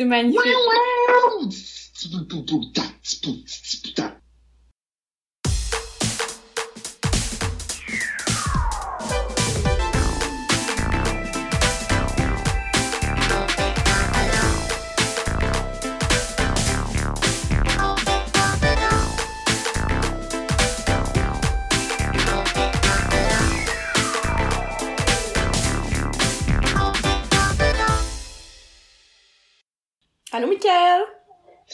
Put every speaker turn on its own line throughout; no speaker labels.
C'est magnifique.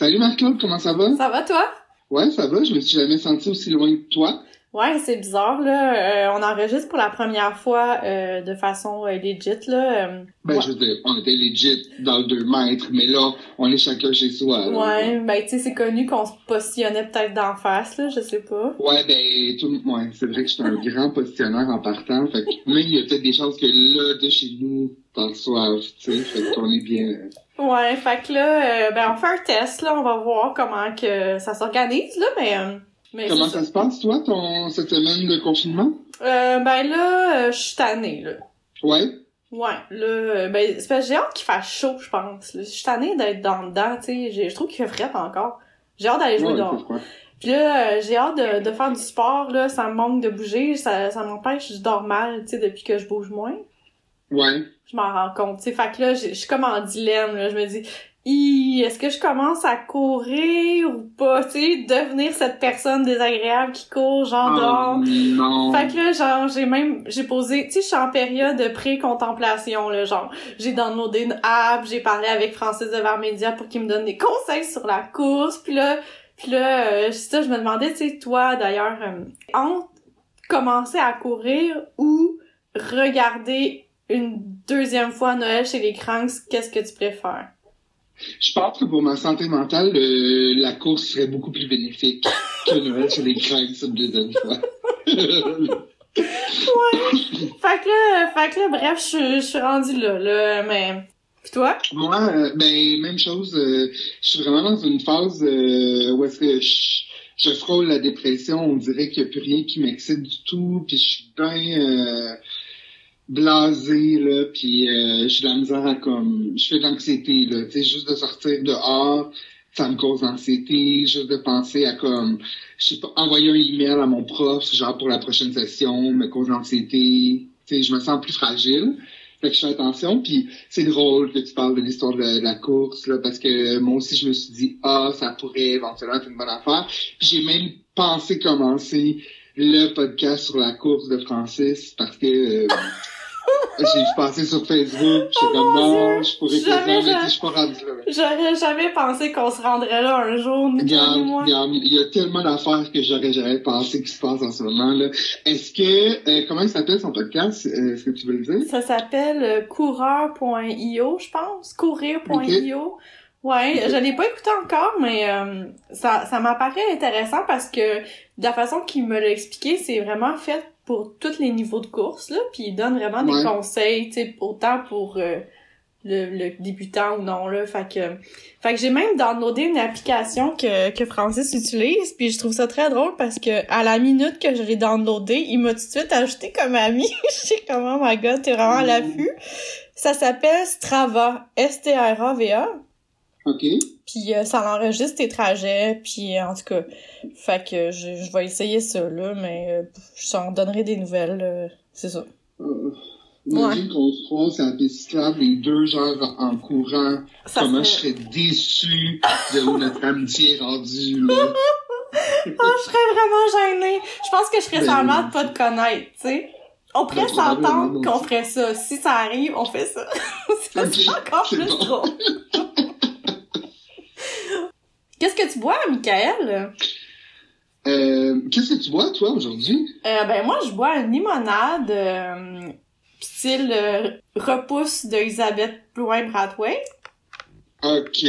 Salut Marc-Claude, comment ça va?
Ça va, toi?
Ouais, ça va, je me suis jamais senti aussi loin que toi.
Ouais, c'est bizarre, là. Euh, on enregistre pour la première fois euh, de façon euh, legit, là. Euh,
Ben,
ouais.
je veux dire, on était legit dans le 2 mètres, mais là, on est chacun chez soi. là.
Ouais, ben, tu sais, c'est connu qu'on se positionnait peut-être d'en face, là, je sais pas.
Ouais, ben, tout, ouais, c'est vrai que je suis un grand positionnaire en partant, fait que, mais il y a peut-être des chances que là, de chez nous, t'en reçoives, tu sais, fait qu'on est bien.
Ouais, fait que là, euh, ben, on fait un test, là, on va voir comment que ça s'organise, là, mais... euh, mais
Comment ça se passe, toi, ton, cette semaine de confinement?
Euh, ben là, euh, je suis tannée, là.
Ouais?
Ouais, là, euh, ben, c'est parce que j'ai hâte qu'il fasse chaud, je pense. Je suis tannée d'être dans dedans, tu sais. Je trouve qu'il fait frais encore. J'ai hâte d'aller jouer
Ouais,
dehors. Puis là, euh, j'ai hâte de, de faire du sport, là. Ça me manque de bouger. Ça, ça m'empêche, je dors mal, tu sais, depuis que je bouge moins.
Ouais.
Je m'en rends compte, tu sais. Fait que là, je suis comme en dilemme, là. Je me dis, est-ce que je commence à courir ou pas, tu sais, devenir cette personne désagréable qui court, genre.
Oh, non.
Fait que là, genre, j'ai même, j'ai posé, tu sais, je suis en période de pré-contemplation, là, genre, j'ai downloadé une app, j'ai parlé avec Francis de Varmédia pour qu'il me donne des conseils sur la course, puis là, puis là, euh, ça, je me demandais, tu sais, toi, d'ailleurs, euh, entre commencer à courir ou regarder une deuxième fois Noël chez les Cranks, qu'est-ce que tu préfères?
Je pense que pour ma santé mentale, le- la course serait beaucoup plus bénéfique que Noël sur les craques cette deuxième fois.
Fait que là, fait que là, bref, je, je suis rendue là, là, mais... Toi?
Moi, euh, ben, même chose, euh, je suis vraiment dans une phase euh, où est-ce que je, je frôle la dépression, on dirait qu'il n'y a plus rien qui m'excite du tout, puis je suis bien euh, blasé, là, puis euh, j'ai de la misère à comme... Je fais de l'anxiété, là, tu sais, juste de sortir dehors, ça me cause anxiété, juste de penser à comme... Je sais pas, envoyer un email à mon prof, genre pour la prochaine session, me cause anxiété, tu sais, je me sens plus fragile. Fait que je fais attention, puis c'est drôle que tu parles de l'histoire de, la course, là, parce que moi aussi, je me suis dit, ah, ça pourrait éventuellement être une bonne affaire. J'ai même pensé commencer le podcast sur la course de Francis, parce que euh, j'ai passer sur Facebook, j'étais
Oh
comme, non, je pourrais
Jamais,
ça, mais
jamais.
je suis pas rendu là.
J'aurais jamais pensé qu'on se rendrait là un jour, nous,
il y a tellement d'affaires que j'aurais jamais pensé qui se passent en ce moment là. Est-ce que euh, comment il s'appelle son podcast Euh, Est-ce que tu veux le dire?
Ça s'appelle euh, coureur.io, je pense. Courir.io. Ouais, je l'ai pas écouté encore, mais euh, ça, ça m'apparaît intéressant parce que de la façon qu'il me l'a expliqué, c'est vraiment fait pour tous les niveaux de course, là, puis il donne vraiment
Ouais.
des conseils, tu sais, autant pour euh, le, le débutant ou non, là, fait que... Fait que j'ai même downloadé une application que, que Francis utilise, puis je trouve ça très drôle parce que à la minute que je l'ai downloadé, il m'a tout de suite ajouté comme ami. Je sais comment, oh my god, t'es vraiment à l'affût. Ça s'appelle Strava, S-T-R-A-V-A.
Ok.
Puis euh, ça enregistre tes trajets, puis euh, en tout cas, fait que je, je vais essayer ça là, mais euh, je t'en donnerai des nouvelles, euh, c'est ça.
Euh, Imagine qu'on se croise sur la piste les deux genre en courant.
Ça
Comment je
serait-
serais déçu de où notre amitié est rendue là.
Ah, je serais vraiment gênée. Je pense que je serais
Ben
seulement
oui.
de pas te connaître, tu sais. On pourrait
Ben, probablement,
s'entendre qu'on ferait ça. Si ça arrive, on fait ça. ça
Ok,
c'est encore plus
bon.
drôle. Qu'est-ce que tu bois, Michael?
Euh, Qu'est-ce que tu bois toi aujourd'hui?
Euh, ben moi, je bois une limonade euh, style euh, repousse de Elisabeth Blouin-Bradway.
Ok.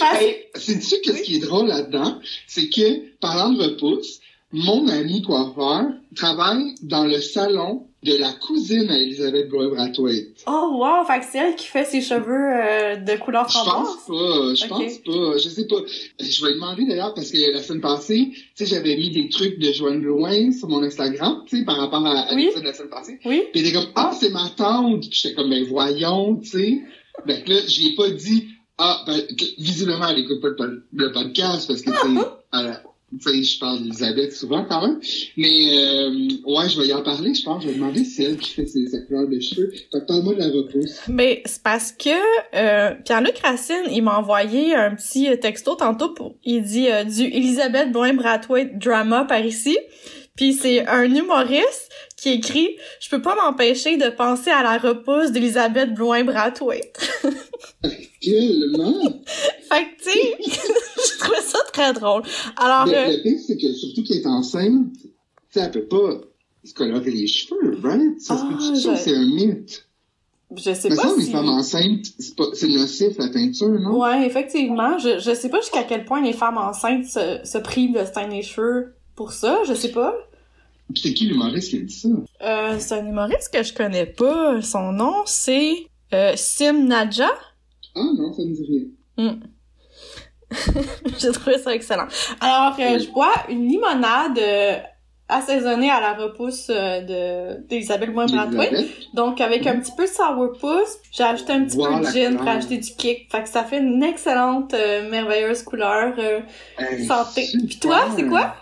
Hey, sais-tu qu'est-ce qui est drôle là-dedans? C'est que, parlant de repousse, mon ami coiffeur travaille dans le salon de la cousine à Elisabeth Bois-Brathwaite.
Oh wow, fait que c'est elle qui fait ses cheveux euh, de couleur
Je pense
framboise?
pas, je pense pas, je sais pas. Je vais demander d'ailleurs parce que la semaine passée, tu sais, j'avais mis des trucs de Joanne Blouin sur mon Instagram, tu sais, par rapport à, à
Oui.
l'épisode de la semaine passée.
Oui.
Puis elle était comme, ah, c'est ma tante. Puis j'étais comme, ben voyons, tu sais. Ben que là, j'ai pas dit, ah, ben, visiblement, elle écoute pas le, pod- le podcast parce que, tu sais, elle- je parle d'Elisabeth souvent quand même. Mais, euh, ouais, je vais y en parler, je pense. Je vais demander si elle qui fait ses, sa couleur de cheveux. Fait parle-moi de la repousse.
Mais c'est parce que euh, Pierre-Luc Racine, il m'a envoyé un petit euh, texto tantôt pour il dit euh, du Elisabeth Boin Brathwaite drama par ici. Puis c'est un humoriste qui écrit je peux pas m'empêcher de penser à la repousse d'Elisabeth Bloin Brathwaite.
Tellement!
fait que tu sais, je trouvais ça très drôle. Alors
Mais
euh,
le pire, c'est que surtout qu'elle est enceinte, tu sais, elle peut pas se colorer les cheveux, right? Ça
Ah, je-
c'est un mythe?
je sais
Mais
pas
ça, les
si
femmes enceintes, c'est pas, c'est nocif, la teinture, non?
Ouais, effectivement, je je sais pas jusqu'à quel point les femmes enceintes se, se privent de se teindre les cheveux pour ça, je sais pas.
C'est qui l'humoriste qui a dit ça?
Euh, c'est un humoriste que je connais pas. Son nom, c'est euh, Sim Nadja.
Ah non, ça me dit rien.
J'ai trouvé ça excellent. Alors, euh, je bois une limonade euh, assaisonnée à la repousse euh, de d'Isabelle moin brathwaite
Elisabeth?
Donc, avec un petit peu de sourpuss, j'ai ajouté un petit
Wow,
peu de gin pour ajouter du kick. Fait que ça fait une excellente, euh, merveilleuse couleur. euh, Santé. Puis toi, c'est quoi?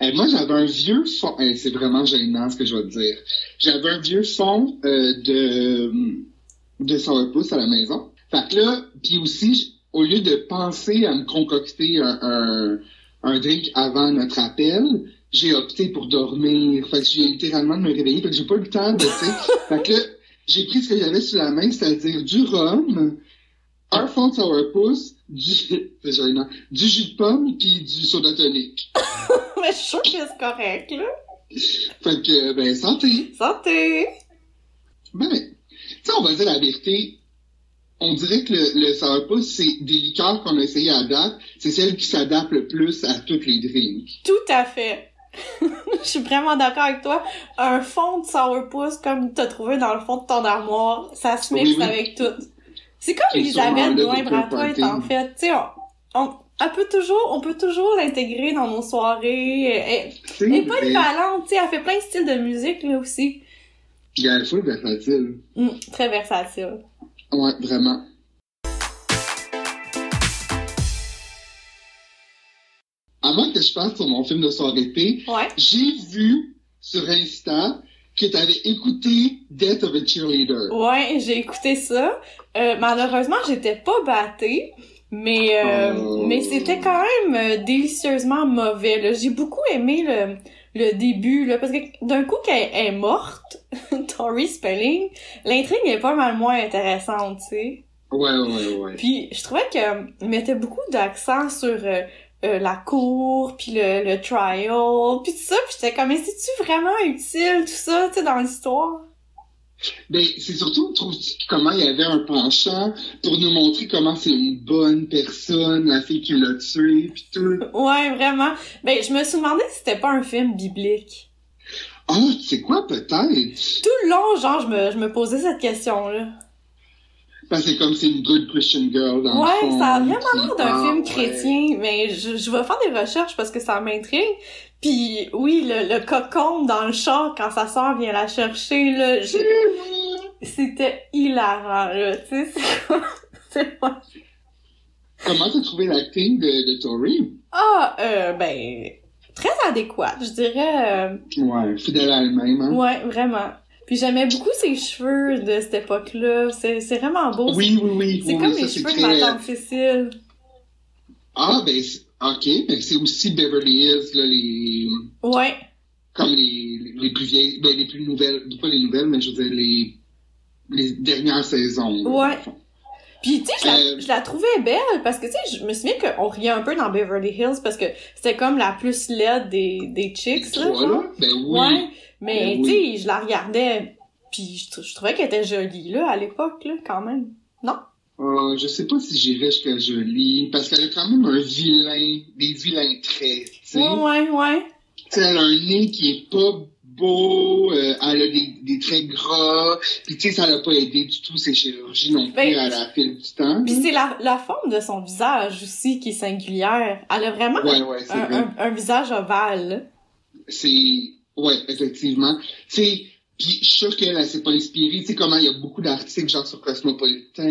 Eh, moi, j'avais un vieux fond. eh, c'est vraiment gênant ce que je vais te dire. J'avais un vieux fond euh, de de sourpuss à la maison. Fait que là, puis aussi, au lieu de penser à me concocter un, un, un drink avant notre appel, j'ai opté pour dormir. Fait que j'ai littéralement de me réveiller. Fait que j'ai pas eu le temps de, tu sais. fait que là, j'ai pris ce que j'avais sous la main, c'est-à-dire du rhum, un fond de sourpuss, du, du jus de pomme, puis du soda tonic.
Mais je suis sûre que c'est correct, là.
Fait que, ben, santé.
Santé!
Ben, tu sais, on va dire la vérité. On dirait que le, le sourpuss, c'est des liqueurs qu'on a essayé à date. C'est celle qui s'adapte le plus à toutes les drinks.
Tout à fait. Je suis vraiment d'accord avec toi. Un fond de sourpuss comme t'as trouvé dans le fond de ton armoire, ça se
Oui,
mixe
oui.
avec tout. C'est comme Elisabeth
là,
Blouin
des
Brathwaite,
parties.
en fait. Tu sais, on, on, elle peut toujours, on peut toujours l'intégrer dans nos soirées. Elle,
C'est
elle est
vrai.
polyvalente, tu sais, elle fait plein de styles de musique, là, aussi.
Puis elle est full versatile.
Hum, très versatile.
Ouais, vraiment. Avant que je passe sur mon film de soirée
Ouais.
j'ai vu sur Insta que tu avais écouté Death of a Cheerleader.
Ouais, j'ai écouté ça. Euh, malheureusement, j'étais pas battée, mais euh,
Oh.
mais c'était quand même euh, délicieusement mauvais. J'ai beaucoup aimé le, le début, là, parce que d'un coup qu'elle est morte, Tori Spelling, l'intrigue est pas mal moins intéressante, tu sais.
Ouais, ouais, ouais.
Puis je trouvais qu'elle mettait beaucoup d'accent sur euh, euh, la cour, puis le, le trial, puis tout ça, puis j'étais comme, mais c'est-tu vraiment utile, tout ça, tu sais, dans l'histoire?
Ben, c'est surtout, comment il y avait un penchant pour nous montrer comment c'est une bonne personne, la fille qui l'a tué, puis tout?
Ouais, vraiment. Ben, je me suis demandé si c'était pas un film biblique.
Ah, tu sais quoi, peut-être?
Tout le long, genre, je me, je me posais cette question-là.
Parce que c'est comme c'est une good Christian girl dans le
Ouais,
fond,
ça a vraiment l'air d'un film
ouais.
chrétien, mais je, je vais faire des recherches parce que ça m'intrigue. Puis oui, le, le cocon dans le char quand sa sœur vient la chercher, là, j'ai- c'était hilarant, là, tu sais, c'est?
Comment t'as trouvé l'acting de, de Tori?
Ah, euh, ben, très adéquat, je dirais, euh,
Ouais, fidèle à elle-même, hein?
ouais, vraiment. Puis j'aimais beaucoup ses cheveux de cette époque-là, c'est c'est vraiment beau.
Oui, oui, oui.
C'est
oui,
comme
oui,
les
ça,
cheveux de
très-
ma tante Cécile.
Ah, ben, ok, mais c'est aussi Beverly Hills, là, les,
Ouais.
comme les, les plus vieilles, ben, les plus nouvelles, pas les nouvelles, mais je veux dire, les, les dernières saisons.
Ouais. Puis, tu sais, je, la-
Euh,
je la trouvais belle parce que, tu sais, je me souviens qu'on riait un peu dans Beverly Hills parce que c'était comme la plus laide des, des chicks, là.
Trois,
genre.
Ben oui.
Ouais. Mais,
Ben
tu
oui.
sais, je la regardais puis je trouvais qu'elle était jolie, là, à l'époque, là, quand même. Non?
Euh, je sais pas si j'irais jusqu'à jolie, parce qu'elle a quand même un vilain, des vilains traits, tu sais.
Ouais, ouais, ouais.
Tu sais, elle a un nez qui est pas beau, euh, elle a des, des traits gras, puis tu sais, ça l'a pas aidé du tout ses chirurgies non plus
Ben,
à la file du temps.
Puis c'est la, la forme de son visage aussi qui est singulière. Elle a vraiment
Ouais, ouais, c'est
un,
vrai.
un, un visage ovale.
C'est, ouais, effectivement. Tu sais, puis je suis qu'elle, elle s'est pas inspirée. Tu sais comment il y a beaucoup d'articles genre sur Cosmopolitan,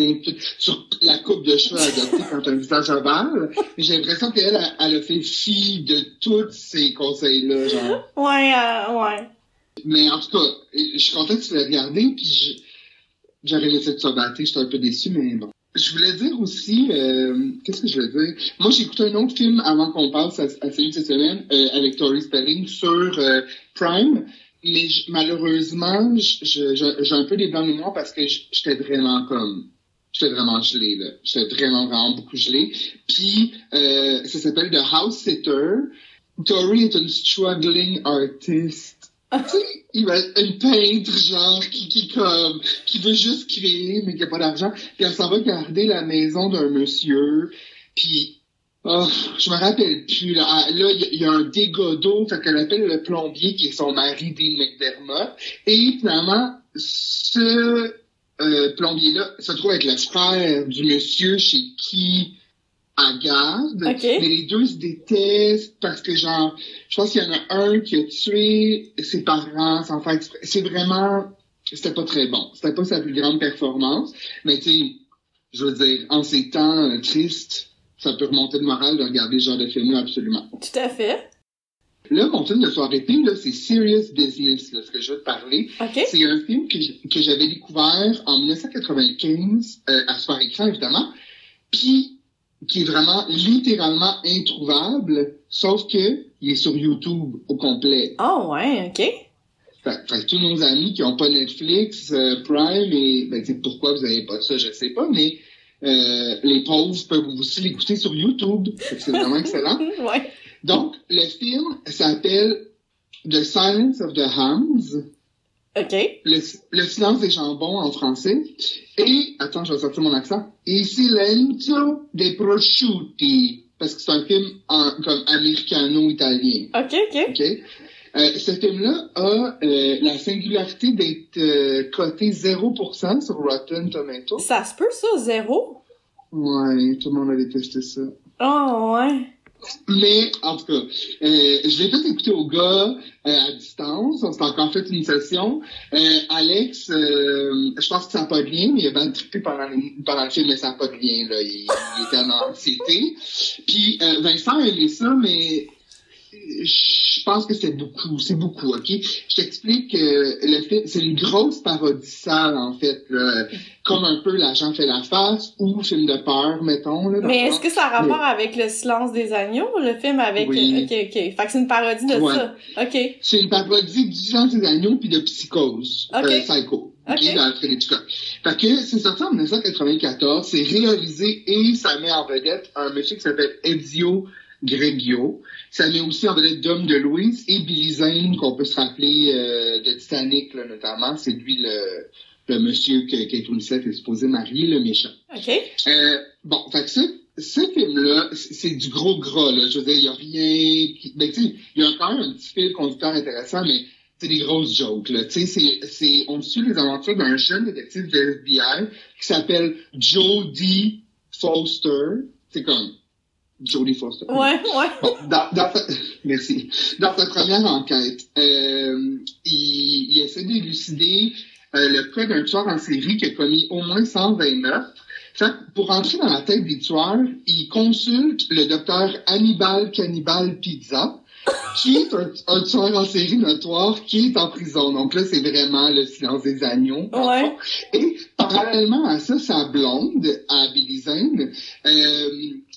sur la coupe de cheveux adoptée quand un visage ovale. Mais J'ai l'impression qu'elle, elle, elle a fait fi de tous ces conseils-là, genre.
Ouais, euh, ouais.
Mais en tout cas, je suis content que tu l'aies regardé, puis j'aurais laissé de sabater, j'étais un peu déçu, mais bon. Je voulais dire aussi, euh, qu'est-ce que je voulais dire? Moi, j'ai écouté un autre film avant qu'on passe à, à celui de cette semaine, euh, avec Tori Spelling sur euh, Prime, mais malheureusement, j'ai un peu des blancs de parce que j'étais vraiment comme... J'étais vraiment gelé, là. J'étais vraiment, vraiment beaucoup gelé. Puis, ça s'appelle The House Sitter. Tori est une struggling artist. Une peintre, genre, qui, qui comme, qui veut juste créer, mais qui a pas d'argent. Puis elle s'en va garder la maison d'un monsieur. Puis, oh, je me rappelle plus, là. Ah, Là, il y a- un dégât fait qu'elle appelle le plombier, qui est son mari, Dean McDermott. Et finalement, ce euh, plombier-là se trouve avec le frère du monsieur chez qui elle garde.
Ok.
Mais les deux se détestent parce que, genre, je pense qu'il y en a un qui a tué ses parents sans faire exprès. C'est vraiment... C'était pas très bon. C'était pas sa plus grande performance. Mais tu sais, je veux dire, en ces temps euh, tristes, ça peut remonter le moral de regarder ce genre de film-là, absolument.
Tout à fait.
Là, mon film de soirée ping, là, c'est Serious Business, là, ce que je veux te parler. C'est un film que, j'avais découvert en 1995, euh, à soir écran, évidemment, puis qui est vraiment littéralement introuvable, sauf que il est sur YouTube au complet.
Oh, ouais, OK.
Fait, fait que tous nos amis qui ont pas Netflix, euh, Prime, et ben, pourquoi vous avez pas ça, je sais pas, mais euh, les pauvres peuvent aussi l'écouter sur YouTube. C'est vraiment excellent.
ouais.
Donc, le film s'appelle The Silence of the Hams.
OK.
Le, le silence des jambons en français. Et, attends, je vais sortir mon accent. Il silenzio dei prosciutti. Parce que c'est un film en- comme américano-italien.
OK, OK.
OK? Euh, ce film-là a euh, la singularité d'être euh, coté 0% sur Rotten Tomatoes.
Ça se peut, ça, zéro?
Ouais, tout le monde a détesté ça.
Oh, ouais.
Mais, en tout cas, euh, je l'ai fait écouter au gars euh, à distance. On s'est encore fait une session. Euh, Alex, euh, je pense que ça n'a pas de lien, il a bien trippé pendant, pendant le film, mais ça n'a pas de lien. Là. Il, il était en anxiété. Puis euh, Vincent a aimé ça, mais je pense que c'est beaucoup. C'est beaucoup, OK? Je t'explique que le film, c'est une grosse parodie sale, en fait. là. Comme un peu L'agent fait la face ou film de peur, mettons. Là,
Mais
dans-
est-ce que ça a rapport avec le silence des agneaux, le film avec...
Oui.
OK, OK. Fait que c'est une parodie de
Ouais.
ça. OK.
C'est une parodie du silence des agneaux puis de psychose. Euh, psycho.
Ok?
Ok, d'Alfred Hitchcock. Fait que c'est sorti en 1994, c'est réalisé et ça met en vedette un monsieur qui s'appelle Ezio Greggio. Ça met aussi en vedette Dom de Louise et Billy Zane, qu'on peut se rappeler euh, de Titanic, là, notamment. C'est lui le, le monsieur que Kate Winslet est supposé marier, le méchant.
OK.
Euh, bon, fait que ce, ce film-là, c'est du gros gras, là. Je veux dire, il y a rien... qui- Ben, tu sais, il y a quand même un petit fil conducteur intéressant, mais c'est des grosses jokes, là. Tu sais, c'est, c'est, on suit les aventures d'un jeune détective de FBI qui s'appelle Jodie Foster. C'est comme Jodie Foster.
Ouais, ouais.
Bon, dans, dans sa- merci. Dans sa première enquête, euh, il, il essaie d'élucider euh, le cas d'un tueur en série qui a commis au moins 120 meurtres. Fait que pour entrer dans la tête des tueurs, il consulte le docteur Hannibal Cannibal Pizza, qui est un, un tueur en série notoire qui est en prison. Donc là, c'est vraiment le silence des agneaux.
Ouais.
Et parallèlement à ça, sa blonde, à Billy Zane, euh,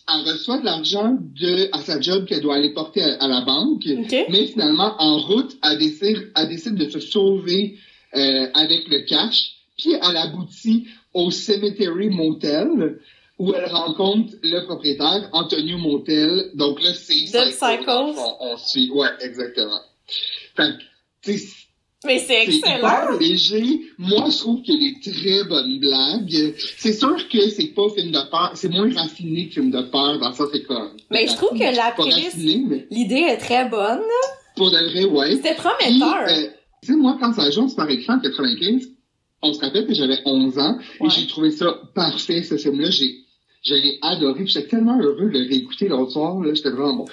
elle reçoit de l'argent de à sa job qu'elle doit aller porter à, à la banque. Mais finalement, en route, elle décide, elle décide de se sauver euh, avec le cash. Puis elle aboutit au Cemetery Motel où elle rencontre le propriétaire, Antonio Motel. Donc là, c'est. On, on suit. Ouais, exactement. Fait
Mais c'est
c'est
excellent.
léger. Moi, je trouve qu'il y a des très bonnes blagues. C'est sûr que c'est pas film de peur. C'est moins raffiné que film de peur. Dans ça, c'est comme.
Mais je trouve que
C'est
la
pas
prémisse-
raffiné, mais
L'idée est très bonne.
pour de vrai, ouais.
C'était prometteur.
euh, Tu sais, moi, quand ça joue par écran en 95, on se rappelle que j'avais 11 ans
Ouais.
et j'ai trouvé ça parfait, ce film-là. J'ai, je l'ai adoré. J'étais tellement heureux de le réécouter l'autre soir. Là, j'étais vraiment bon.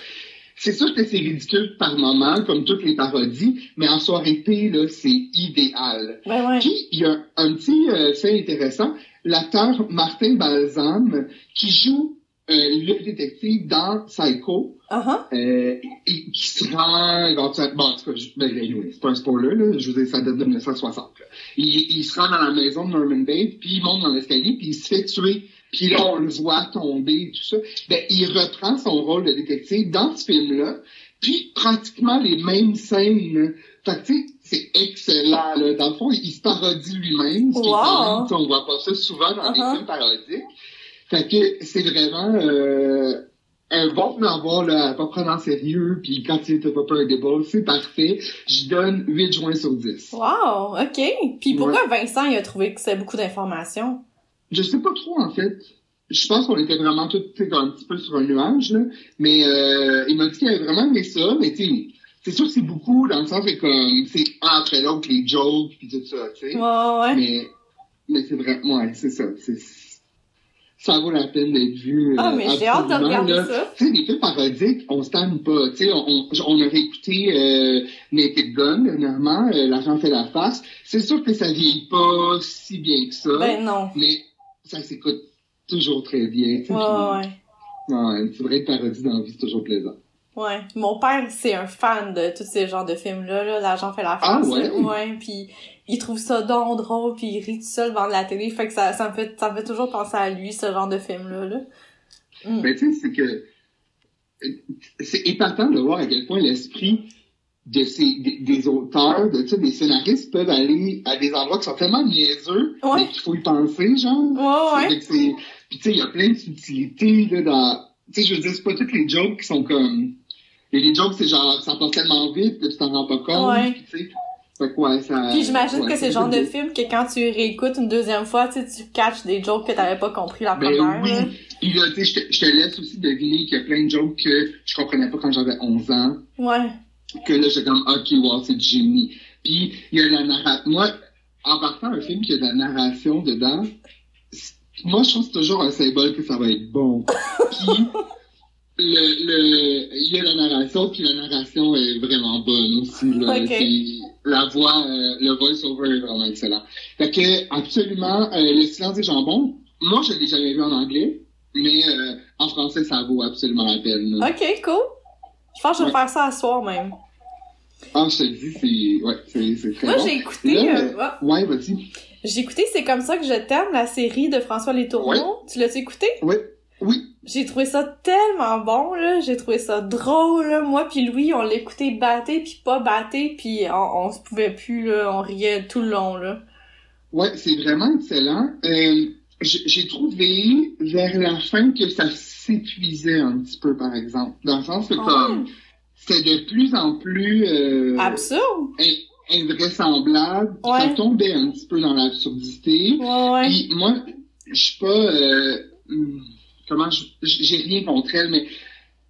C'est sûr que c'est ridicule par moment, comme toutes les parodies, mais en soirée thé, là, c'est idéal.
Ouais.
Puis, il y a un petit euh, fait intéressant. L'acteur Martin Balsam, qui joue euh, le détective dans Psycho,
Uh-huh.
euh, et qui se rend éventuellement... Bon, en tout cas, je- ben, anyway, c'est pas un spoiler, là. Je vous dis, ça date de 1960. là. Il, il se rend dans la maison de Norman Bates, puis il monte dans l'escalier, puis il se fait tuer. Puis là, on le voit tomber et tout ça. Ben, il reprend son rôle de détective dans ce film-là, puis pratiquement les mêmes scènes. Fait que, tu sais, c'est excellent, là. Dans le fond, il se parodie lui-même, ce qui est quand
Wow.
même, on voit pas ça souvent dans des
Uh-huh.
films parodiques. Fait que c'est vraiment euh, un bon voir, là, à pas prendre en sérieux, puis quand il était pas peur des balles, c'est parfait. Je donne 8 juin sur 10.
Wow, ok. Puis pourquoi Vincent il a trouvé que c'est beaucoup d'informations?
Je sais pas trop, en fait. Je pense qu'on était vraiment tous tu sais, un petit peu sur un nuage, là. Mais euh, il m'a dit qu'il avait vraiment aimé ça, mais tu sais, c'est sûr que c'est beaucoup, dans le sens que comme, c'est un après l'autre, les jokes, puis tout ça, tu sais.
Ouais, ouais.
Mais, mais c'est vrai, ouais, c'est ça. C'est, ça vaut la peine d'être vu.
Ah,
euh,
mais j'ai hâte de regarder
là.
ça.
Tu sais, les films parodiques, on se tanne pas. Tu sais, on, on, avait écouté euh, Naked Gun dernièrement, euh, L'agent fait la face. C'est sûr que ça vieillit pas si bien que ça,
Ben non.
mais ça s'écoute toujours très bien.
Ouais, ouais.
ouais, c'est vrai que parodie dans la vie, c'est toujours plaisant.
Ouais. Mon père, c'est un fan de tous ces genres de films-là, là. L'agent fait la
Ah, ouais?
là. Ouais, puis il trouve ça donc drôle, puis il rit tout seul devant la télé. Fait que ça, ça me fait, ça me fait toujours penser à lui, ce genre de film-là, là. Mm.
Mais tu sais, c'est que c'est épatant de voir à quel point l'esprit de ces des, des auteurs, de tu sais, des scénaristes peuvent aller à des endroits qui sont tellement niaiseux,
Ouais.
mais qu'il faut y penser, genre.
Ouais, ouais.
Puis tu sais, il y a plein de subtilités là dans. Tu sais, je veux dire, c'est pas toutes les jokes qui sont comme. Et les jokes, c'est genre, ça passe tellement vite que tu t'en rends pas compte.
Ouais.
Puis tu sais, fait que ouais, ça.
Puis j'imagine
ouais,
que c'est le genre de film que quand tu réécoutes une deuxième fois, tu sais, tu catches des jokes que t'avais pas compris la
Ben
première.
oui.
là.
Puis là, tu sais, je te- je te laisse aussi deviner qu'il y a plein de jokes que je comprenais pas quand j'avais 11 ans.
Ouais.
Que là, j'étais comme, ok, wow, c'est du génie. Puis, il y a la narration. Moi, en partant un film qui a de la narration dedans, moi, je c'est toujours un symbole que ça va être bon. Puis, le, le, il y a la narration, puis la narration est vraiment bonne aussi, là.
Ok.
C'est- La voix, euh, le voice-over est vraiment excellent. Fait que, absolument, euh, Le silence des jambons, moi, je l'ai jamais vu en anglais, mais euh, en français, ça vaut absolument la peine. là.
Ok, cool. Je pense que je vais
Ouais.
faire ça à soir même.
Ah, je te le dis, c'est, ouais, c'est, très
Moi,
bon.
j'ai écouté,
Là,
euh, ouais.
Ouais, vas-y.
j'ai écouté C'est comme ça que je t'aime, la série de François Letourneau.
Ouais.
Tu l'as-tu écouté?
Oui, oui.
J'ai trouvé ça tellement bon, là. J'ai trouvé ça drôle, là. Moi puis Louis, on l'écoutait batté puis pas batté puis on, on se pouvait plus, là. On riait tout le long, là.
Ouais, c'est vraiment excellent. Euh, j'ai trouvé vers la fin que ça s'épuisait un petit peu, par exemple. Dans le sens que
Ah
comme c'était de plus en plus euh,
Absurde?
in- invraisemblable.
Ouais.
Ça tombait un petit peu dans l'absurdité.
Ouais, ouais.
Puis moi, je suis pas euh, comment je- j'ai rien contre elle, mais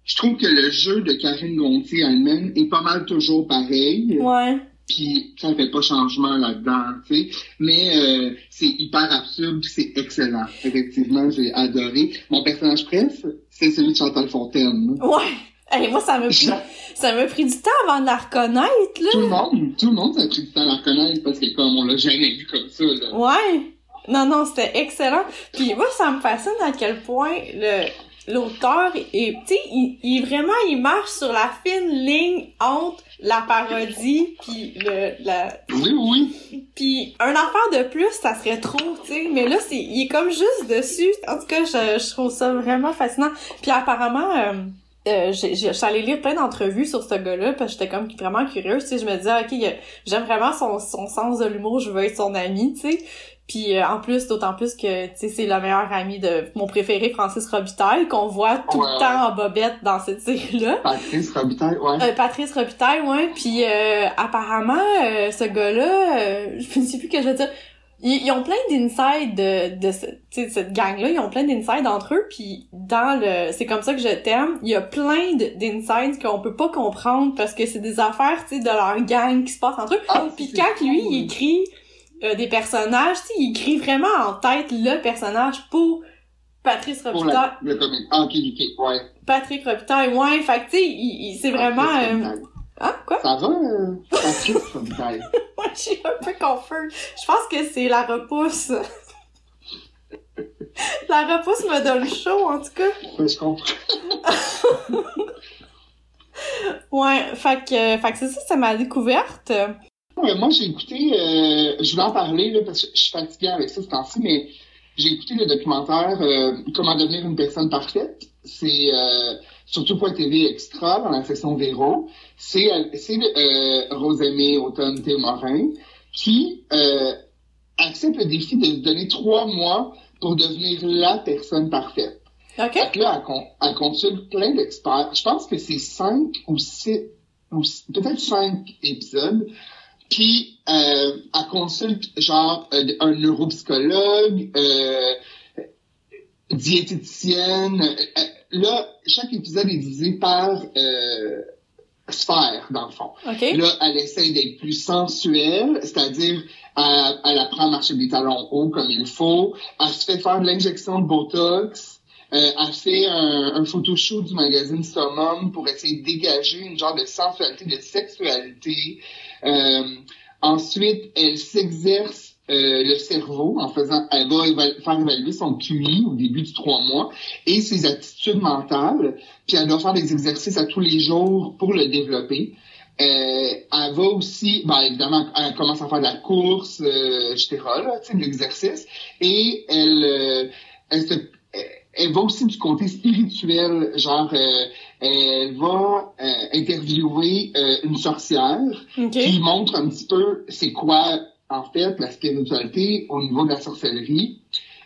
je trouve que le jeu de Karine Gontier elle-même est pas mal toujours pareil.
Ouais.
Puis ça fait pas changement là-dedans, tu sais. Mais euh, c'est hyper absurde, c'est excellent. Effectivement, j'ai adoré. Mon personnage préf, c'est celui de Chantal Fontaine.
Ouais. Hey, moi, ça m'a pris, ça m'a pris du temps avant de la reconnaître, là.
Tout le monde, tout le monde a pris du temps à la reconnaître parce que comme on l'a jamais vu comme ça, là.
Ouais. Non, non, c'était excellent. Puis moi, ça me fascine à quel point le l'auteur est, tu sais, il, il vraiment, il marche sur la fine ligne entre la parodie puis le, la,
Oui, oui.
puis un affaire de plus, ça serait trop, tu sais. Mais là, c'est, il est comme juste dessus. En tout cas, je, je trouve ça vraiment fascinant. Puis apparemment, euh, euh, allée lire plein d'entrevues sur ce gars-là parce que j'étais comme vraiment curieuse, tu sais. Je me disais, ok, il a- j'aime vraiment son, son sens de l'humour, je veux être son ami, tu sais. Puis euh, en plus, d'autant plus que, tu sais, c'est le meilleur ami de mon préféré, Francis Robitaille, qu'on voit tout
Ouais,
le temps en bobette dans cette série-là.
Patrice Robitaille, ouais.
Euh, Patrice Robitaille, ouais. Puis euh, apparemment, euh, ce gars-là, euh, je ne sais plus que je veux dire, ils, ils ont plein d'insides de, de, ce- de cette gang-là, ils ont plein d'insides entre eux, puis dans le C'est comme ça que je t'aime, il y a plein de- d'insides qu'on peut pas comprendre parce que c'est des affaires, tu sais, de leur gang qui se passent entre eux.
Ah,
Puis quand lui,
cool.
il écrit euh, des personnages, tu sais, il écrit vraiment en tête le personnage pour Patrice Robitaille.
le comique. Ok, ok, ouais.
Patrick Robitaille, ouais, fait tu sais, il, il- c'est vraiment... Euh. Hein, quoi?
Ça va, euh, Patrick Robitaille?
Ouais, je suis un peu confus. Je pense que c'est la repousse. la repousse me donne chaud, en tout cas.
Ouais, je comprends.
Ouais, fait que, fait que c'est ça, c'est ma découverte.
Moi, j'ai écouté, euh, je voulais en parler là, parce que je suis fatiguée avec ça ce temps-ci, mais j'ai écouté le documentaire euh, Comment devenir une personne parfaite. C'est euh, sur tout.tv Extra dans la section Véro. C'est euh, euh, Rosemée Automne Théomorin qui accepte le défi de se donner trois mois pour devenir la personne parfaite.
OK?
Que là, elle, elle consulte plein d'experts. Je pense que c'est cinq ou six, ou six- peut-être cinq épisodes. Puis, euh, elle consulte genre euh, un neuropsychologue, euh, diététicienne. Euh, là, chaque épisode est divisé par euh, sphère, dans le fond.
OK?
Là, elle essaie d'être plus sensuelle, c'est-à-dire elle, elle apprend à marcher des talons hauts comme il faut. Elle se fait faire de l'injection de Botox. Euh, elle fait un, un photoshoot du magazine Summum pour essayer de dégager une genre de sensualité, de sexualité. Euh, ensuite, elle s'exerce euh, le cerveau en faisant, elle va faire évaluer son QI au début du trois mois et ses attitudes mentales. Puis elle doit faire des exercices à tous les jours pour le développer. Euh, elle va aussi, ben évidemment, elle commence à faire de la course, euh, etc., là, de l'exercice. Et elle, euh, elle, se, elle va aussi du côté spirituel, genre, euh, elle va euh, interviewer euh, une sorcière qui montre un petit peu c'est quoi, en fait, la spiritualité au niveau de la sorcellerie.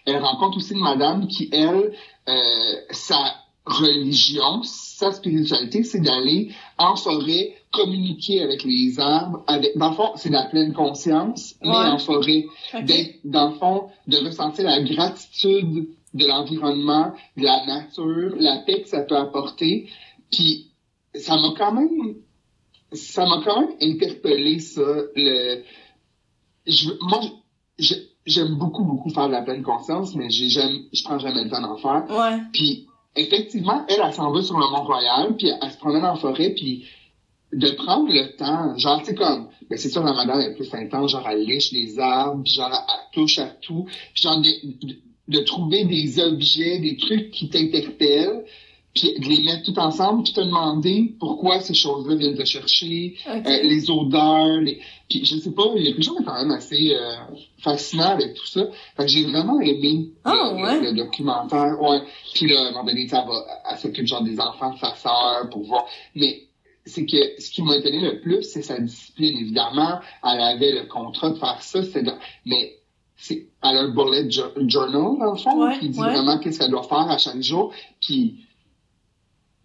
Elle rencontre aussi une madame qui, elle, euh, sa religion, sa spiritualité, c'est d'aller en forêt communiquer avec les arbres. Avec, dans le fond, c'est la pleine conscience, mais
Ouais.
en forêt.
OK?
D'être, dans le fond, de ressentir la gratitude de l'environnement, de la nature, la paix que ça peut apporter. Puis, ça m'a quand même ça m'a quand même interpellé ça le je, moi j'aime beaucoup beaucoup faire de la pleine conscience mais j'ai jamais je prends jamais le temps d'en faire
Ouais.
puis effectivement elle elle s'en va sur le Mont Royal puis elle se promène en forêt puis de prendre le temps genre tu sais comme ben c'est sûr la madame est plus intense genre elle liche les arbres genre elle touche à tout puis genre de, de, de trouver des objets des trucs qui t'interpellent puis de les mettre tout ensemble, puis te demander pourquoi ces choses-là viennent te chercher, euh, les odeurs, les... puis je sais pas, il y a quelque chose de quand même assez euh, fascinant avec tout ça. Fait que j'ai vraiment aimé
Ah,
le,
ouais?
le- le documentaire. Ouais. Puis là, à un moment donné, ça va, elle s'occupe genre des enfants de sa sœur pour voir. Mais c'est que ce qui m'a étonné le plus, c'est sa discipline. Évidemment, elle avait le contrat de faire ça, c'est de- mais c'est elle a un bullet jo- journal dans le fond
Ouais,
qui dit
ouais.
vraiment qu'est-ce qu'elle doit faire à chaque jour. Puis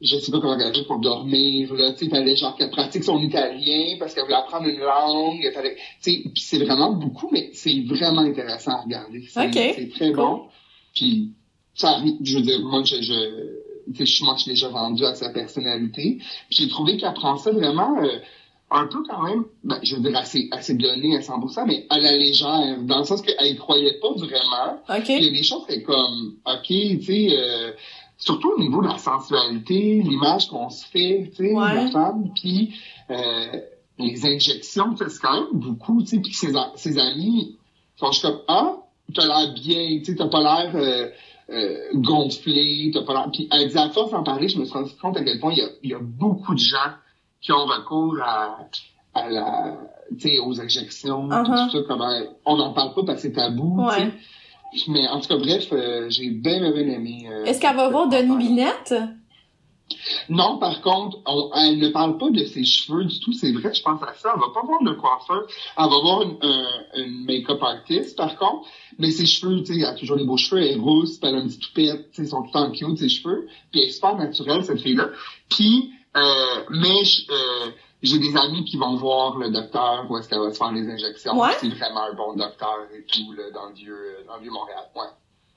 je sais pas comment elle fait pour dormir, là, tu sais, il fallait genre qu'elle pratique son italien parce qu'elle voulait apprendre une langue, fallait, tu sais, puis c'est vraiment beaucoup, mais c'est vraiment intéressant à regarder. C'est très
cool.
bon. Puis ça arrive, je veux dire, moi, je, je, tu sais, je- moi, je l'ai déjà vendu à sa personnalité. Puis j'ai trouvé qu'elle prend ça vraiment euh, un peu quand même, ben, je veux dire, assez, assez donné à 100%, mais à la légère, dans le sens qu'elle y croyait pas vraiment.
OK?
Il y a des choses c'est comme, OK, tu sais, euh, surtout au niveau de la sensualité, l'image qu'on se fait, tu sais,
Ouais.
de la femme, puis euh, les injections, c'est quand même beaucoup, tu sais, puis ses, a- ses amis sont juste comme, ah, t'as l'air bien, tu sais, t'as pas l'air euh, euh, gonflé, t'as pas l'air... Puis à force d'en parler, je me suis rendu compte à quel point il y a, il y a beaucoup de gens qui ont recours à, à la, tu sais, aux injections,
Uh-huh.
tout ça, comment, on n'en parle pas parce que c'est tabou.
Ouais.
Mais en tout cas, bref, euh, j'ai bien, bien, bien aimé. euh,
Est-ce qu'elle va voir Denis. Binette?
Non, par contre, on- elle ne parle pas de ses cheveux du tout. C'est vrai, je pense à ça. Elle va pas voir de coiffeur. Elle va voir une, un- une make-up artist, par contre. Mais ses cheveux, tu sais, elle a toujours les beaux cheveux. Elle est rousse, elle a une petite toupette. Tu sais, ils sont tout en cute, ses cheveux. Puis elle est super naturelle, cette fille-là. Puis, mais je- euh, j'ai des amis qui vont voir le docteur où est-ce qu'elle va se faire les injections.
Ouais.
C'est vraiment un bon docteur et tout, là, dans le vieux, dans le vieux Montréal. Ouais.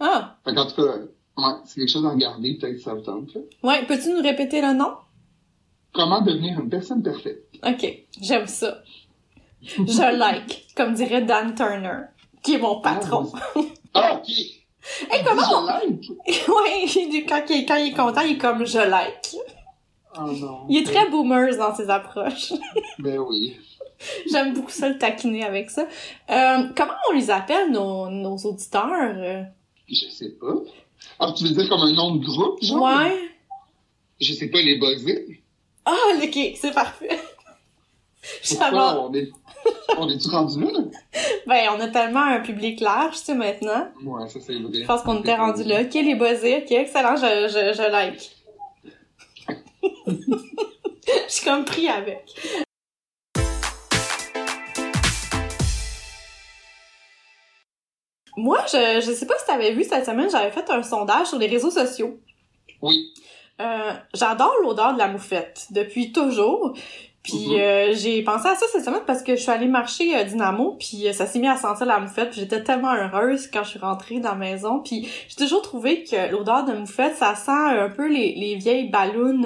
Ah,
Fait qu'en tout cas, ouais, c'est quelque chose à regarder, peut-être que ça vous tente, là.
ouais, peux-tu nous répéter le nom?
Comment devenir une personne parfaite?
Ok, j'aime ça. Je like, comme dirait Dan Turner, qui est mon patron.
Ah, ok!
Hey, comment
Je like!
ouais, quand, il, quand il est content, il est comme je like.
Oh non.
Il est très boomers dans ses approches.
Ben oui.
J'aime beaucoup ça, le taquiner avec ça. Euh, comment on les appelle, nos, nos auditeurs?
Je sais pas. Ah, tu veux dire comme un nom de groupe, genre?
Ouais.
Je sais pas, les buzzés.
Ah, ok, c'est parfait.
Pourquoi on est, on est-tu rendu là?
Ben, on a tellement un public large, tu sais, maintenant.
Ouais, ça c'est vrai.
Je pense qu'on était rendu là. Ok, les buzzés, ok, excellent, je, je, je like. Je suis comme pris avec. Moi, je, je sais pas si t'avais vu cette semaine, j'avais fait un sondage sur les réseaux sociaux.
Oui.
Euh, j'adore l'odeur de la moufette depuis toujours. Puis
Mhm.
euh, j'ai pensé à ça cette semaine parce que je suis allée marcher euh, Dynamo puis euh, ça s'est mis à sentir la moufette. J'étais tellement heureuse quand je suis rentrée dans la maison. Puis j'ai toujours trouvé que l'odeur de moufette, ça sent un peu les, les vieilles ballons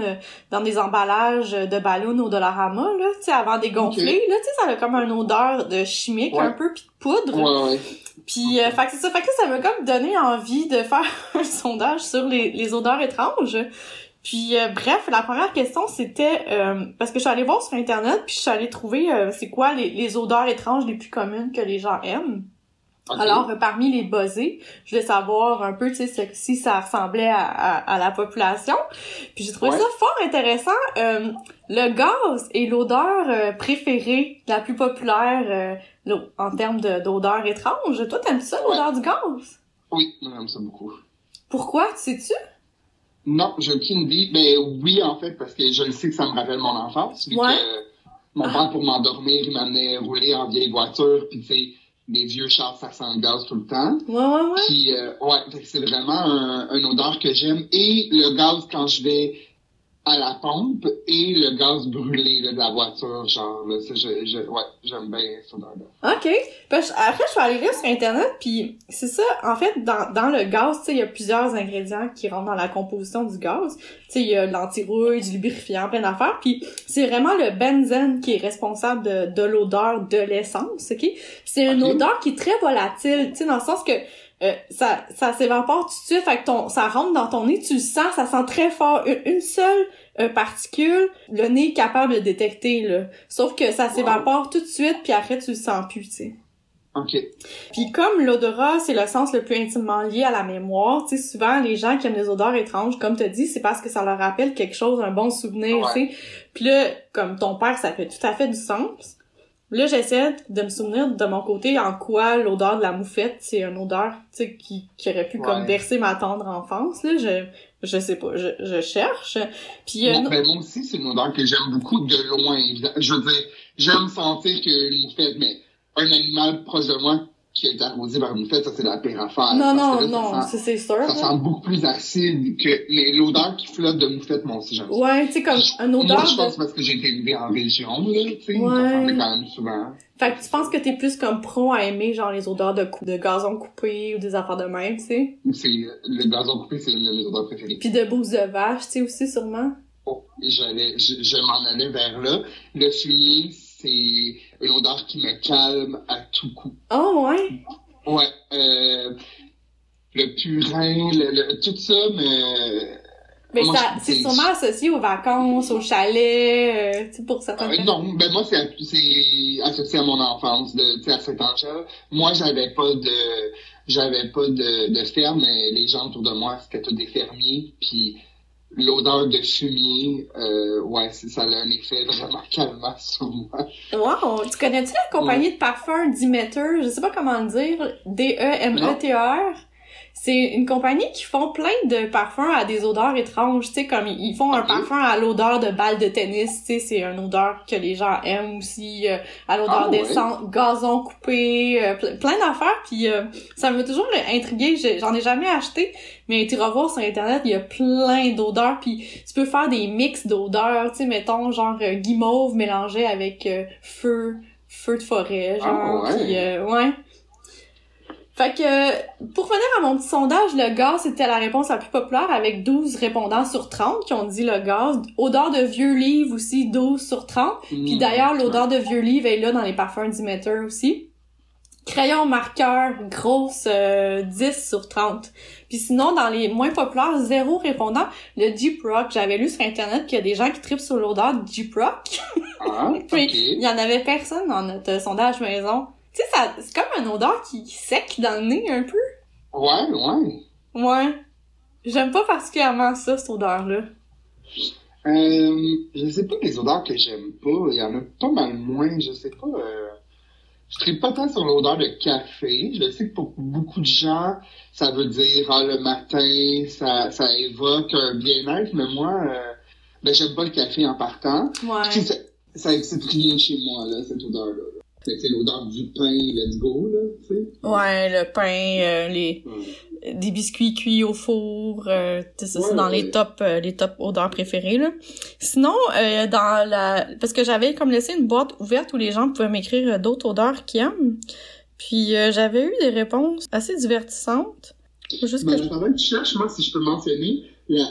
dans des emballages de ballons au Dollarama là, tu sais avant dégonfler là, tu sais ça a comme une odeur de chimique
Ouais.
un peu puis de poudre.
Ouais, ouais.
Puis, euh, fait que c'est ça. Fait que ça m'a comme donné envie de faire un sondage sur les, les odeurs étranges. Puis, euh, bref, la première question, c'était... euh, parce que je suis allée voir sur Internet, puis je suis allée trouver euh, c'est quoi les, les odeurs étranges les plus communes que les gens aiment. Alors, euh, parmi les buzzés, je voulais savoir un peu, tu sais, si ça ressemblait à, à, à la population. Puis j'ai trouvé
Ouais.
ça fort intéressant. Euh, le gaz est l'odeur euh, préférée, la plus populaire euh, en termes de- d'odeur étrange. Toi, t'aimes ça, l'odeur du gaz?
Oui, j'aime ça beaucoup.
Pourquoi, tu sais-tu?
Non, j'ai aucune idée. Ben oui, en fait, parce que je le sais que ça me rappelle mon enfance. Vu
Ouais.
que mon père, pour m'endormir, il m'amenait rouler en vieille voiture, puis tu sais, des vieux chars, ça sent le gaz tout le temps.
Ouais, ouais, ouais.
Puis, euh, ouais, c'est vraiment un, une odeur que j'aime. Et le gaz quand je vais à la pompe et le gaz brûlé là, de la voiture, genre, là, ça, je, je, ouais, j'aime bien cette odeur-là.
OK. Parce après, je suis allée lire sur Internet, puis c'est ça, en fait, dans, dans le gaz, tu sais, il y a plusieurs ingrédients qui rentrent dans la composition du gaz. Tu sais, il y a l'antirouille, du lubrifiant, plein d'affaires, puis c'est vraiment le benzène qui est responsable de, de l'odeur de l'essence, OK? C'est une odeur qui est très volatile, tu sais, dans le sens que euh, ça, ça s'évapore tout de suite, fait que ton, ça rentre dans ton nez, tu le sens, ça sent très fort. Une, une seule euh, particule, le nez est capable de détecter, là. Sauf que ça s'évapore tout de suite, puis après, tu le sens plus, tu sais.
OK.
Puis comme l'odorat, c'est le sens le plus intimement lié à la mémoire, tu sais, souvent, les gens qui aiment les odeurs étranges, comme tu dis, c'est parce que ça leur rappelle quelque chose, un bon souvenir,
Ouais.
tu sais. Puis là, comme ton père, ça fait tout à fait du sens. Là, j'essaie de me souvenir de mon côté en quoi l'odeur de la moufette, c'est une odeur, tu sais, qui, qui aurait pu comme bercer ma tendre enfance, là. Je, je sais pas, je, je cherche. Puis, euh,
Moi, ben, moi aussi, c'est une odeur que j'aime beaucoup de loin. Je veux dire, j'aime sentir qu'une moufette, mais un animal proche de moi qui est arrosé par une moufette, ça, c'est la pire affaire.
non, non,
là,
non, c'est sûr.
ça sent beaucoup plus acide que, l'odeur qui flotte de moufette, moi aussi, j'aime.
Ouais, tu sais, comme
Moi,
odeur
je
de...
pense parce que j'ai été élevé en région, là, tu sais,
Ouais.
ça quand même souvent.
Fait que tu penses que t'es plus comme pro à aimer genre les odeurs de, cou- de gazon coupé ou des affaires de même, tu sais?
C'est, le gazon coupé, c'est une de mes odeurs préférées.
Puis de bouse de vache, tu sais aussi sûrement?
Oh, j'allais, je, je m'en allais vers là. Le fumier, c'est une odeur qui me calme à tout coup.
Oh ouais?
Ouais, euh, le purin, le, le- tout ça, mais...
Mais
Moi,
ça
je-
c'est sûrement associé aux vacances, au chalet, euh, pour certaines
Euh, non, ben moi, c'est, associé à mon enfance, de, à cet âge-là. Moi, j'avais pas de, j'avais pas de, de ferme, mais les gens autour de moi, c'était tous des fermiers, puis l'odeur de fumier, euh, ouais, c'est- ça a un effet vraiment calmant sur moi.
Wow, tu connais-tu la compagnie de parfum Demeter, je sais pas comment le dire, D E. c'est une compagnie qui font plein de parfums à des odeurs étranges, tu sais, comme ils font un parfum à l'odeur de balle de tennis, tu sais, c'est une odeur que les gens aiment aussi, euh, à l'odeur
Ah, ouais?
d'essence, gazon coupé, euh, ple- plein d'affaires, puis euh, ça m'a toujours intrigué, j'en ai jamais acheté, mais tu vas voir sur internet, il y a plein d'odeurs, puis tu peux faire des mix d'odeurs, tu sais, mettons genre euh, guimauve mélangé avec feu, feu de forêt, genre,
Ah, ouais.
Fait que, pour revenir à mon petit sondage, le gaz c'était la réponse la plus populaire avec 12 répondants sur 30 qui ont dit le gaz. Odeur de vieux livre aussi, 12 sur 30. Puis
Mm.
d'ailleurs, l'odeur de vieux livre est là dans les parfums Demeter aussi. Crayon marqueur, grosse, euh, 10 sur 30. Puis sinon, dans les moins populaires, zéro répondant, le Jeep Rock. J'avais lu sur Internet qu'il y a des gens qui tripent sur l'odeur Jeep Rock.
Ah,
Puis, il y en avait personne dans notre euh, sondage maison. Tu sais, ça, c'est comme une odeur qui sec dans le nez un peu.
Ouais, ouais.
Ouais. J'aime pas particulièrement ça, cette odeur-là.
Euh, je sais pas les odeurs que j'aime pas. Il y en a pas mal moins. Je sais pas. Euh, je tripe pas tant sur l'odeur de café. Je sais que pour beaucoup de gens, ça veut dire ah, le matin, ça, ça évoque un bien-être, mais moi, euh, ben j'aime pas le café en partant.
Ouais.
Puis, ça, ça excite rien chez moi, là, cette odeur-là. Que C'est l'odeur du pain, let's go, là, tu sais.
Ouais, le pain, euh, les
Ouais.
des biscuits cuits au four, euh, c'est ça,
Ouais,
dans
ouais.
les top euh, les top odeurs préférées là. Sinon euh, dans la parce que j'avais comme laissé une boîte ouverte où les gens pouvaient m'écrire d'autres odeurs qu'ils aiment. Puis j'avais eu des réponses assez divertissantes. Juste que
Ben,
je-
pendant que tu cherches, moi, si je peux mentionner, la,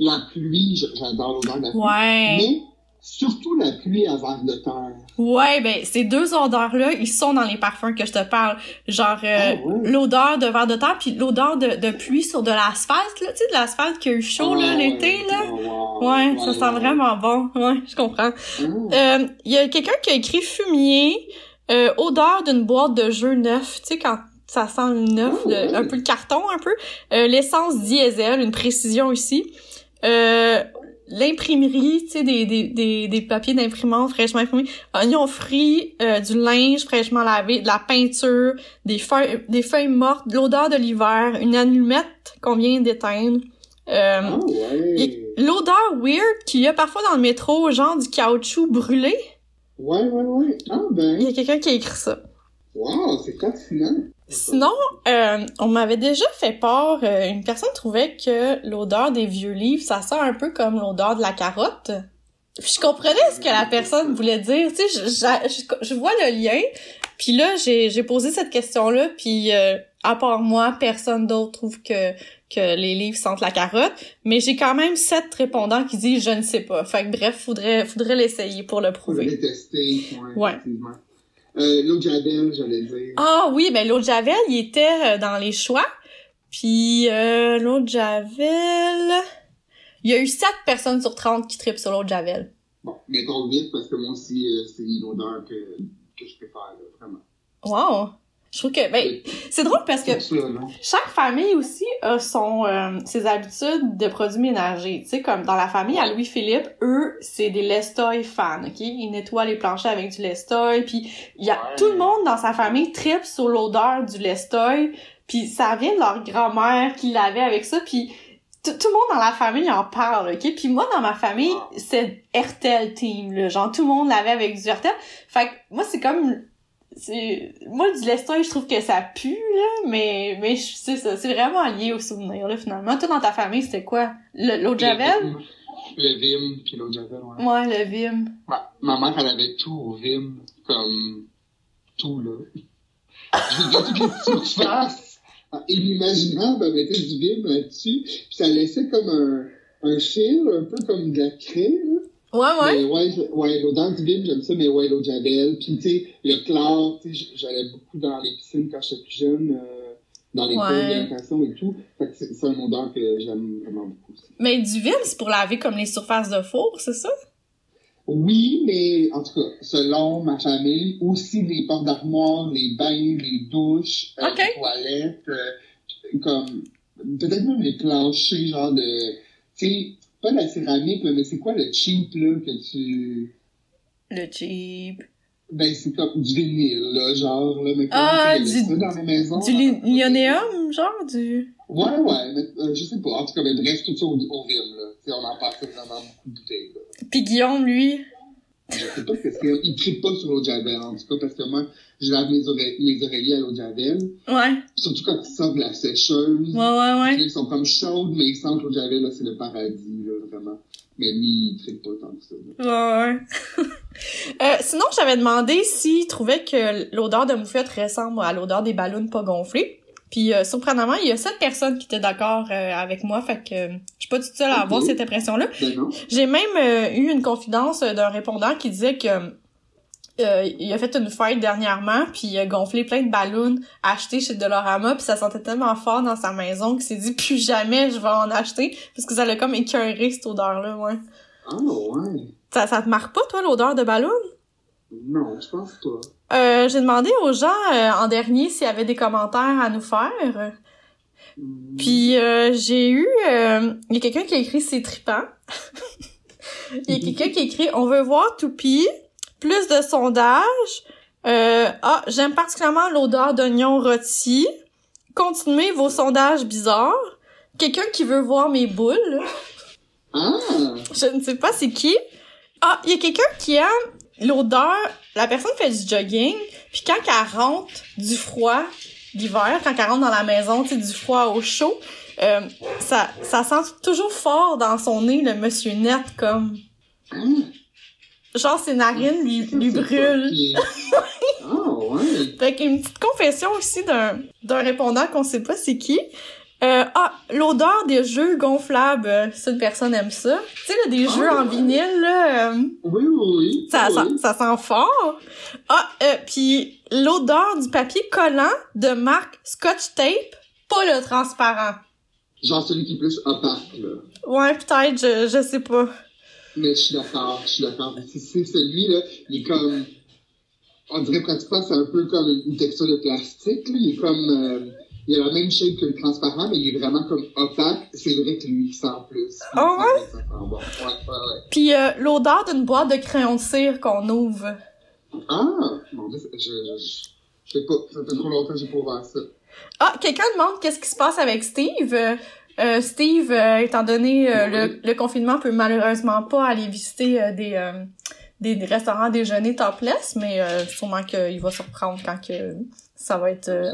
la pluie, j'adore l'odeur de la pluie.
Ouais.
Mais surtout la pluie verre de terre.
Ouais, ben ces deux odeurs-là, ils sont dans les parfums que je te parle. Genre euh,
Ah,
l'odeur de verre de terre puis l'odeur de, de pluie sur de l'asphalte, là, tu sais, de l'asphalte qui a eu chaud là
Ah,
l'été là.
Ah.
Ouais, ça sent vraiment bon. Ouais, je comprends.
Ah.
Euh, Il y a quelqu'un qui a écrit fumier, euh, odeur d'une boîte de jeu neuf. Tu sais, quand ça sent le neuf, le- un peu de carton, un peu. Euh, L'essence diesel, une précision ici. Euh, L'imprimerie, tu sais, des, des, des, des papiers d'imprimante fraîchement imprimés, oignons frits, euh, du linge fraîchement lavé, de la peinture, des feuilles, des feuilles mortes, de l'odeur de l'hiver, une allumette qu'on vient d'éteindre. Euh,
Ah, ouais.
L'odeur weird qu'il y a parfois dans le métro, genre du caoutchouc brûlé.
Ouais, ouais, ouais. Ah,
Il
ben.
y a quelqu'un qui a écrit ça.
Wow, c'est fascinant.
Sinon, euh, on m'avait déjà fait part, euh, une personne trouvait que l'odeur des vieux livres, ça sent un peu comme l'odeur de la carotte. Puis je comprenais ce que la personne voulait dire, tu sais, je, je, je- vois le lien. Puis là, j'ai j'ai posé cette question-là, puis euh, à part moi, personne d'autre trouve que que les livres sentent la carotte, mais j'ai quand même sept répondants qui disent je ne sais pas. Fait que bref, faudrait faudrait l'essayer pour le
Faudrait
prouver.
tester. Ouais,
Ouais.
Euh, l'eau de Javel, j'allais dire.
Ah oui, ben l'eau de Javel, il était euh, dans les choix. Puis euh, l'eau de Javel... Il y a eu 7 personnes sur 30 qui tripent sur l'eau de Javel.
Bon, mettons vite parce que moi aussi, euh, c'est l'odeur que, que je préfère, là, vraiment.
Wow! Je trouve que... Ben, c'est drôle parce que chaque famille aussi a son euh, ses habitudes de produits ménagers. Tu sais, comme dans la famille à Louis-Philippe, eux, c'est des Lestoy fans, OK? Ils nettoient les planchers avec du Lestoy, puis il y a
Ouais.
tout le monde dans sa famille tripe sur l'odeur du Lestoy, puis ça vient de leur grand-mère qui l'avait avec ça, puis tout tout le monde dans la famille en parle, OK? Puis moi, dans ma famille,
Ah.
c'est Hertel Team, là. Genre, tout le monde l'avait avec du Hertel. Fait que moi, c'est comme moi du Lestoy je trouve que ça pue là mais mais je- c'est ça c'est vraiment lié au souvenir là finalement toi dans ta famille c'était quoi? Le- l'eau de javel?
Le Vim, puis l'eau de Javel, ouais.
ouais le Vim
Ma, ma mère, elle avait tout au Vim, comme tout, là. Dire, toutes les surfaces inimaginables, elle mettait du Vim là-dessus, puis ça laissait comme un, un fil, un peu comme de la craie, là.
Ouais ouais
Mais ouais, ouais l'odeur du Vim, j'aime ça, mais ouais, l'eau de Javel. Puis, tu sais, le chlore, tu sais, j'allais beaucoup dans les piscines quand j'étais plus jeune, euh, dans les
Ouais.
cours et tout. Fait que c'est une odeur que j'aime vraiment beaucoup aussi.
mais du Vim c'est pour laver comme les surfaces de four c'est ça?
Oui, mais en tout cas, selon ma famille, aussi les portes d'armoire, les bains, les douches, euh, les toilettes, euh, comme peut-être même les planchers, genre de, tu sais, pas de la céramique, là, mais c'est quoi le cheap là que tu,
le cheap
Ben, c'est comme du vinyle, là, genre, là, mais comme
Ah,
avait
du-
ça dans les maisons.
Du
là.
li- linoléum, genre, du...
Ouais, ouais, mais, euh, je sais pas. En tout cas, mais bref, tout ça au, au là. Tu sais, on en passait vraiment beaucoup de bouteilles, là.
Puis Guillaume, lui...
Je sais pas qu'il tripe pas sur l'eau de Javel, en tout cas, parce que moi, je lave mes, oreilles, mes oreillers à l'eau de Javel.
Ouais,
Surtout quand ils sortent de la sécheuse.
ouais, ouais, ouais.
Ils sont comme chaudes, mais ils sentent l'eau de Javel, là, c'est le paradis, là, vraiment. Mais lui, il tripe pas tant que ça, là.
Ouais, ouais. Euh, sinon, j'avais demandé s'il trouvait que l'odeur de moufette ressemble à l'odeur des ballons pas gonflés. Puis, euh, surprenamment, il y a sept personnes qui étaient d'accord euh, avec moi, fait que euh, je suis pas toute seule à avoir cette impression-là.
Ben.
J'ai même euh, eu une confidence euh, d'un répondant qui disait que euh, il a fait une fête dernièrement, puis il a gonflé plein de ballons achetés chez Dolorama, puis ça sentait tellement fort dans sa maison qu'il s'est dit plus jamais je vais en acheter, parce que ça l'a comme écœuré cette odeur-là, ouais.
Ah, ouais.
Ça, ça te marque pas, toi, l'odeur de ballon?
Non, je pense pas.
Euh, j'ai demandé aux gens euh, en dernier s'il y avait des commentaires à nous faire.
Hmm.
Puis euh, j'ai eu euh, il y a quelqu'un qui a écrit c'est trippant. il y a quelqu'un qui a écrit on veut voir Toupie, plus de sondages. Euh, ah, j'aime particulièrement l'odeur d'oignon rôti. Continuez vos sondages bizarres. Quelqu'un qui veut voir mes boules.
Ah!
Je ne sais pas c'est qui. Ah, il y a quelqu'un qui aime l'odeur. La personne fait du jogging, puis quand elle rentre du froid l'hiver, quand elle rentre dans la maison, tu sais, du froid au chaud, euh, ça, ça sent toujours fort dans son nez le monsieur net comme. Genre ses narines lui, lui brûlent.
Ah, ouais.
Fait qu'une petite confession aussi d'un d'un répondant qu'on sait pas c'est qui. Euh, ah, l'odeur des jeux gonflables, euh, si une personne aime ça. Tu sais, là, des
Ah,
jeux en vinyle, là, euh,
Oui, oui, oui.
ça,
oui.
ça, ça sent fort. Ah, euh, puis l'odeur du papier collant de marque Scotch Tape, pas le transparent.
Genre celui qui est plus opaque, là.
Ouais, peut-être, je, je sais pas.
Mais je suis d'accord, je suis d'accord. C'est c'est celui-là, il est comme... On dirait pratiquement c'est un peu comme une texture de plastique, là. Il est comme... il a la même shape que le transparent, mais il est vraiment comme opaque. C'est vrai que lui, il sent plus.
Ah
ouais? Bon. Ouais.
Puis euh, l'odeur d'une boîte de crayons de cire qu'on ouvre.
Ah! Mon Dieu, je... je, je, sais pas, ça fait trop longtemps que j'ai pas ouvert ça.
Ah, quelqu'un demande qu'est-ce qui se passe avec Steve? Euh, euh, Steve, euh, étant donné le, le confinement, peut malheureusement pas aller visiter des, des des restaurants déjeuner topless, mais sûrement qu'il va se reprendre quand que ça va être... euh.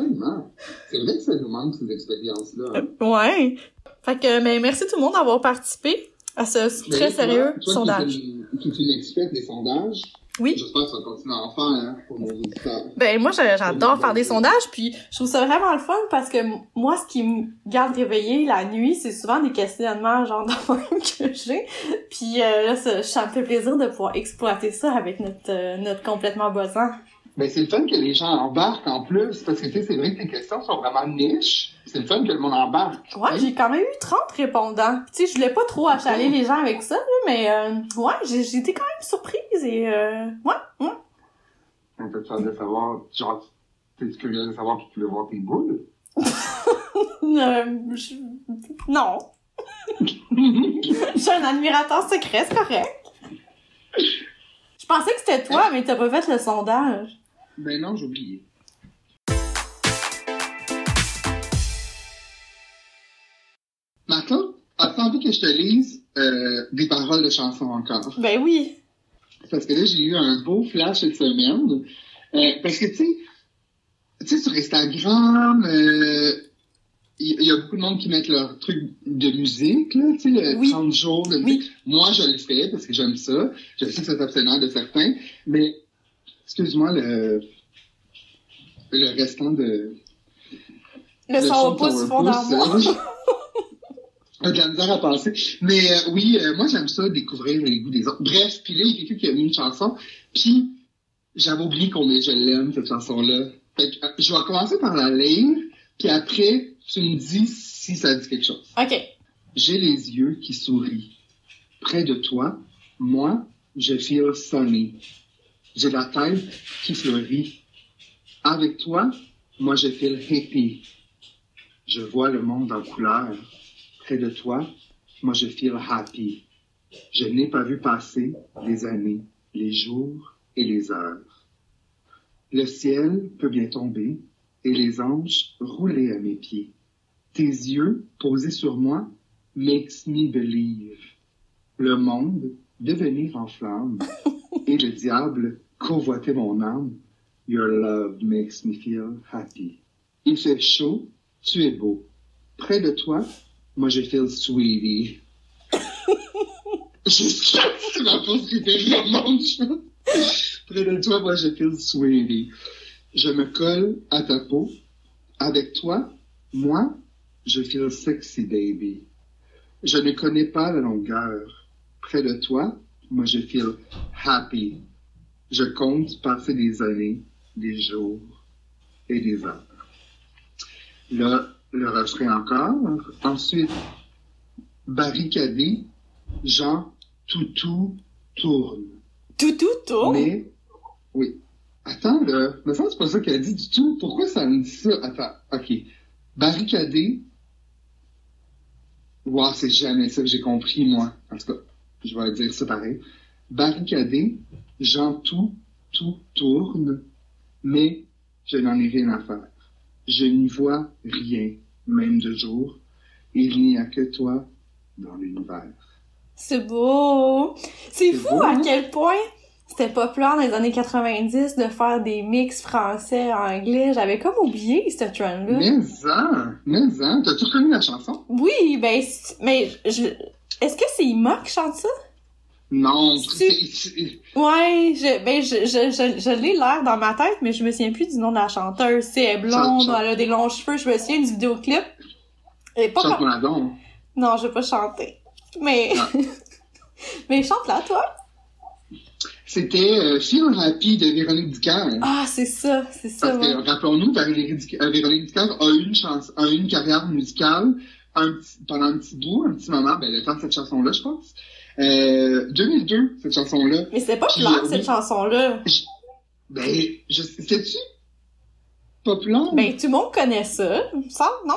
C'est vrai que ça nous manque ces expériences-là. hein.
euh, ouais. Fait que, mais merci tout le monde d'avoir participé à ce
Mais
très
toi,
sérieux
toi
sondage.
Qui es une, experte des sondages,
Oui.
j'espère que ça va continuer à en faire hein, pour nos auditeurs.
Ben moi j'adore faire des sondages puis je trouve ça vraiment le fun parce que moi ce qui me garde réveillée la nuit c'est souvent des questionnements genre que j'ai puis euh, là ça, ça me fait plaisir de pouvoir exploiter ça avec notre euh, notre complètement bossant.
Ben, c'est le fun que les gens embarquent en plus, parce que tu sais, c'est vrai que tes questions sont vraiment niches. C'est le fun que le monde embarque.
Ouais, j'ai quand même eu 30 répondants. Tu sais, je voulais pas trop achaler les gens avec ça, là, mais euh, ouais, j'ai été quand même surprise et euh, ouais, ouais.
On peut te faire de savoir, genre, t'es curieux de savoir qui tu veux voir tes boules?
Euh, je- Non. J'ai un admirateur secret, c'est correct. Je pensais que c'était toi, mais t'as pas fait le sondage.
Ben non, j'ai oublié. Maintenant, as-tu envie que je te lise euh, des paroles de chansons encore?
Ben oui.
Parce que là, j'ai eu un beau flash cette semaine. Euh, parce que, tu sais, tu sais, sur Instagram, euh, il y, y a beaucoup de monde qui mettent leur truc de musique, là, tu sais, le
Oui.
30 jours de
Oui.
musique. Moi, je le fais parce que j'aime ça. Je sais que c'est obsédant de certains. Mais, excuse-moi, le, le restant de...
Le
de
son du fond
de la misère à penser. Mais euh, oui, euh, moi j'aime ça, découvrir les goûts des autres. Bref, puis là, il y a quelqu'un qui a mis une chanson, puis j'avais oublié qu'on est Je l'aime, cette chanson-là. Fait que, euh, je vais commencer par la lire, puis après, tu me dis si ça dit quelque chose.
Ok.
J'ai les yeux qui sourient. Près de toi, moi, je feel sunny. J'ai la tête qui fleurit. Avec toi, moi, je feel happy. Je vois le monde en couleur. Près de toi, moi, je feel happy. Je n'ai pas vu passer les années, les jours et les heures. Le ciel peut bien tomber et les anges rouler à mes pieds. Tes yeux posés sur moi makes me believe. Le monde devenir en flamme et le diable convoiter mon âme. Your love makes me feel happy. Il fait chaud, tu es beau. Près de toi, moi je feel sweetie. Ce que ma préférée au monde. Près de toi, moi je feel sweetie. Je me colle à ta peau. Avec toi, moi, je feel sexy baby. Je ne connais pas la longueur. Près de toi, moi je feel happy. Je compte passer des années, des jours et des heures. Là, le refrain encore. Ensuite, barricadé, Jean Toutou tourne.
Toutou tourne?
Mais, oui. Attends, là. Mais ça, c'est pas ça qu'elle dit du tout. Pourquoi ça me dit ça? Attends, ok. Barricadé. Wow, c'est jamais ça que j'ai compris, moi. En tout cas, je vais dire ça pareil. Barricadé, Jean tout, tout tourne, mais je n'en ai rien à faire. Je n'y vois rien, même de jour. Il n'y a que toi dans l'univers.
C'est beau! C'est fou
beau,
à
hein?
quel point c'était populaire dans les années 90 de faire des mix français-anglais. J'avais comme oublié ce trend-là.
Mais ça, mais ça, t'as-tu reconnu la chanson?
Oui, ben, mais je... Est-ce que c'est Ima qui chante ça?
Non,
c'est- Ouais, je, ben, je, je, je, je l'ai l'air dans ma tête, mais je me souviens plus du nom de la chanteuse. C'est elle est blonde,
Chante, chante.
elle a des longs cheveux, je me souviens du vidéoclip. Elle est pas
chante-moi donc.
Non, je vais pas chanter. Mais, mais chante là, toi.
C'était euh, Feel Happy de Véronique Dicker.
Ah, c'est ça, c'est ça,
Parce
ouais.
que, rappelons-nous, Véronique euh, Dicker a eu une chance, a une carrière musicale un petit- pendant un petit bout, un petit moment, ben, le temps de cette chanson-là, je pense. Euh, 2002, cette chanson-là.
Mais c'était pas plat,
euh,
cette chanson-là.
Ben, je sais-tu? Populaire?
Ben, tout le monde connaît ça, semble, non?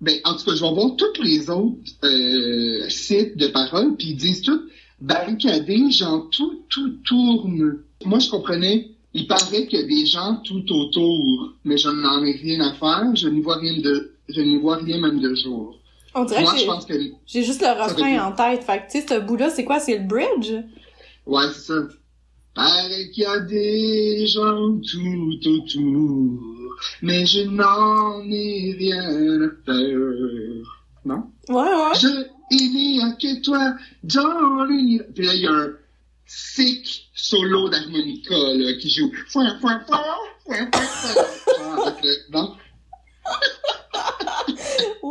Ben, en tout cas, je vais voir tous les autres euh, sites de paroles, puis ils disent tout barricadé, genre tout, tout tourne. Moi, je comprenais, il paraît qu'il y a des gens tout autour, mais je n'en ai rien à faire, je n'y vois rien de, je n'y vois rien même de jour.
On dirait
Moi,
que
je pense que,
j'ai juste le refrain en tête. Fait que, tu sais, ce bout-là, c'est quoi? C'est le bridge?
ouais, c'est ça. Paraît qu'il y a des gens tout autour, mais je n'en ai rien à faire. Non?
Ouais, ouais.
Je, il n'y a que toi dans l'univers. Puis là, il y a un sick solo d'harmonica, là, qui joue. Avec le- non?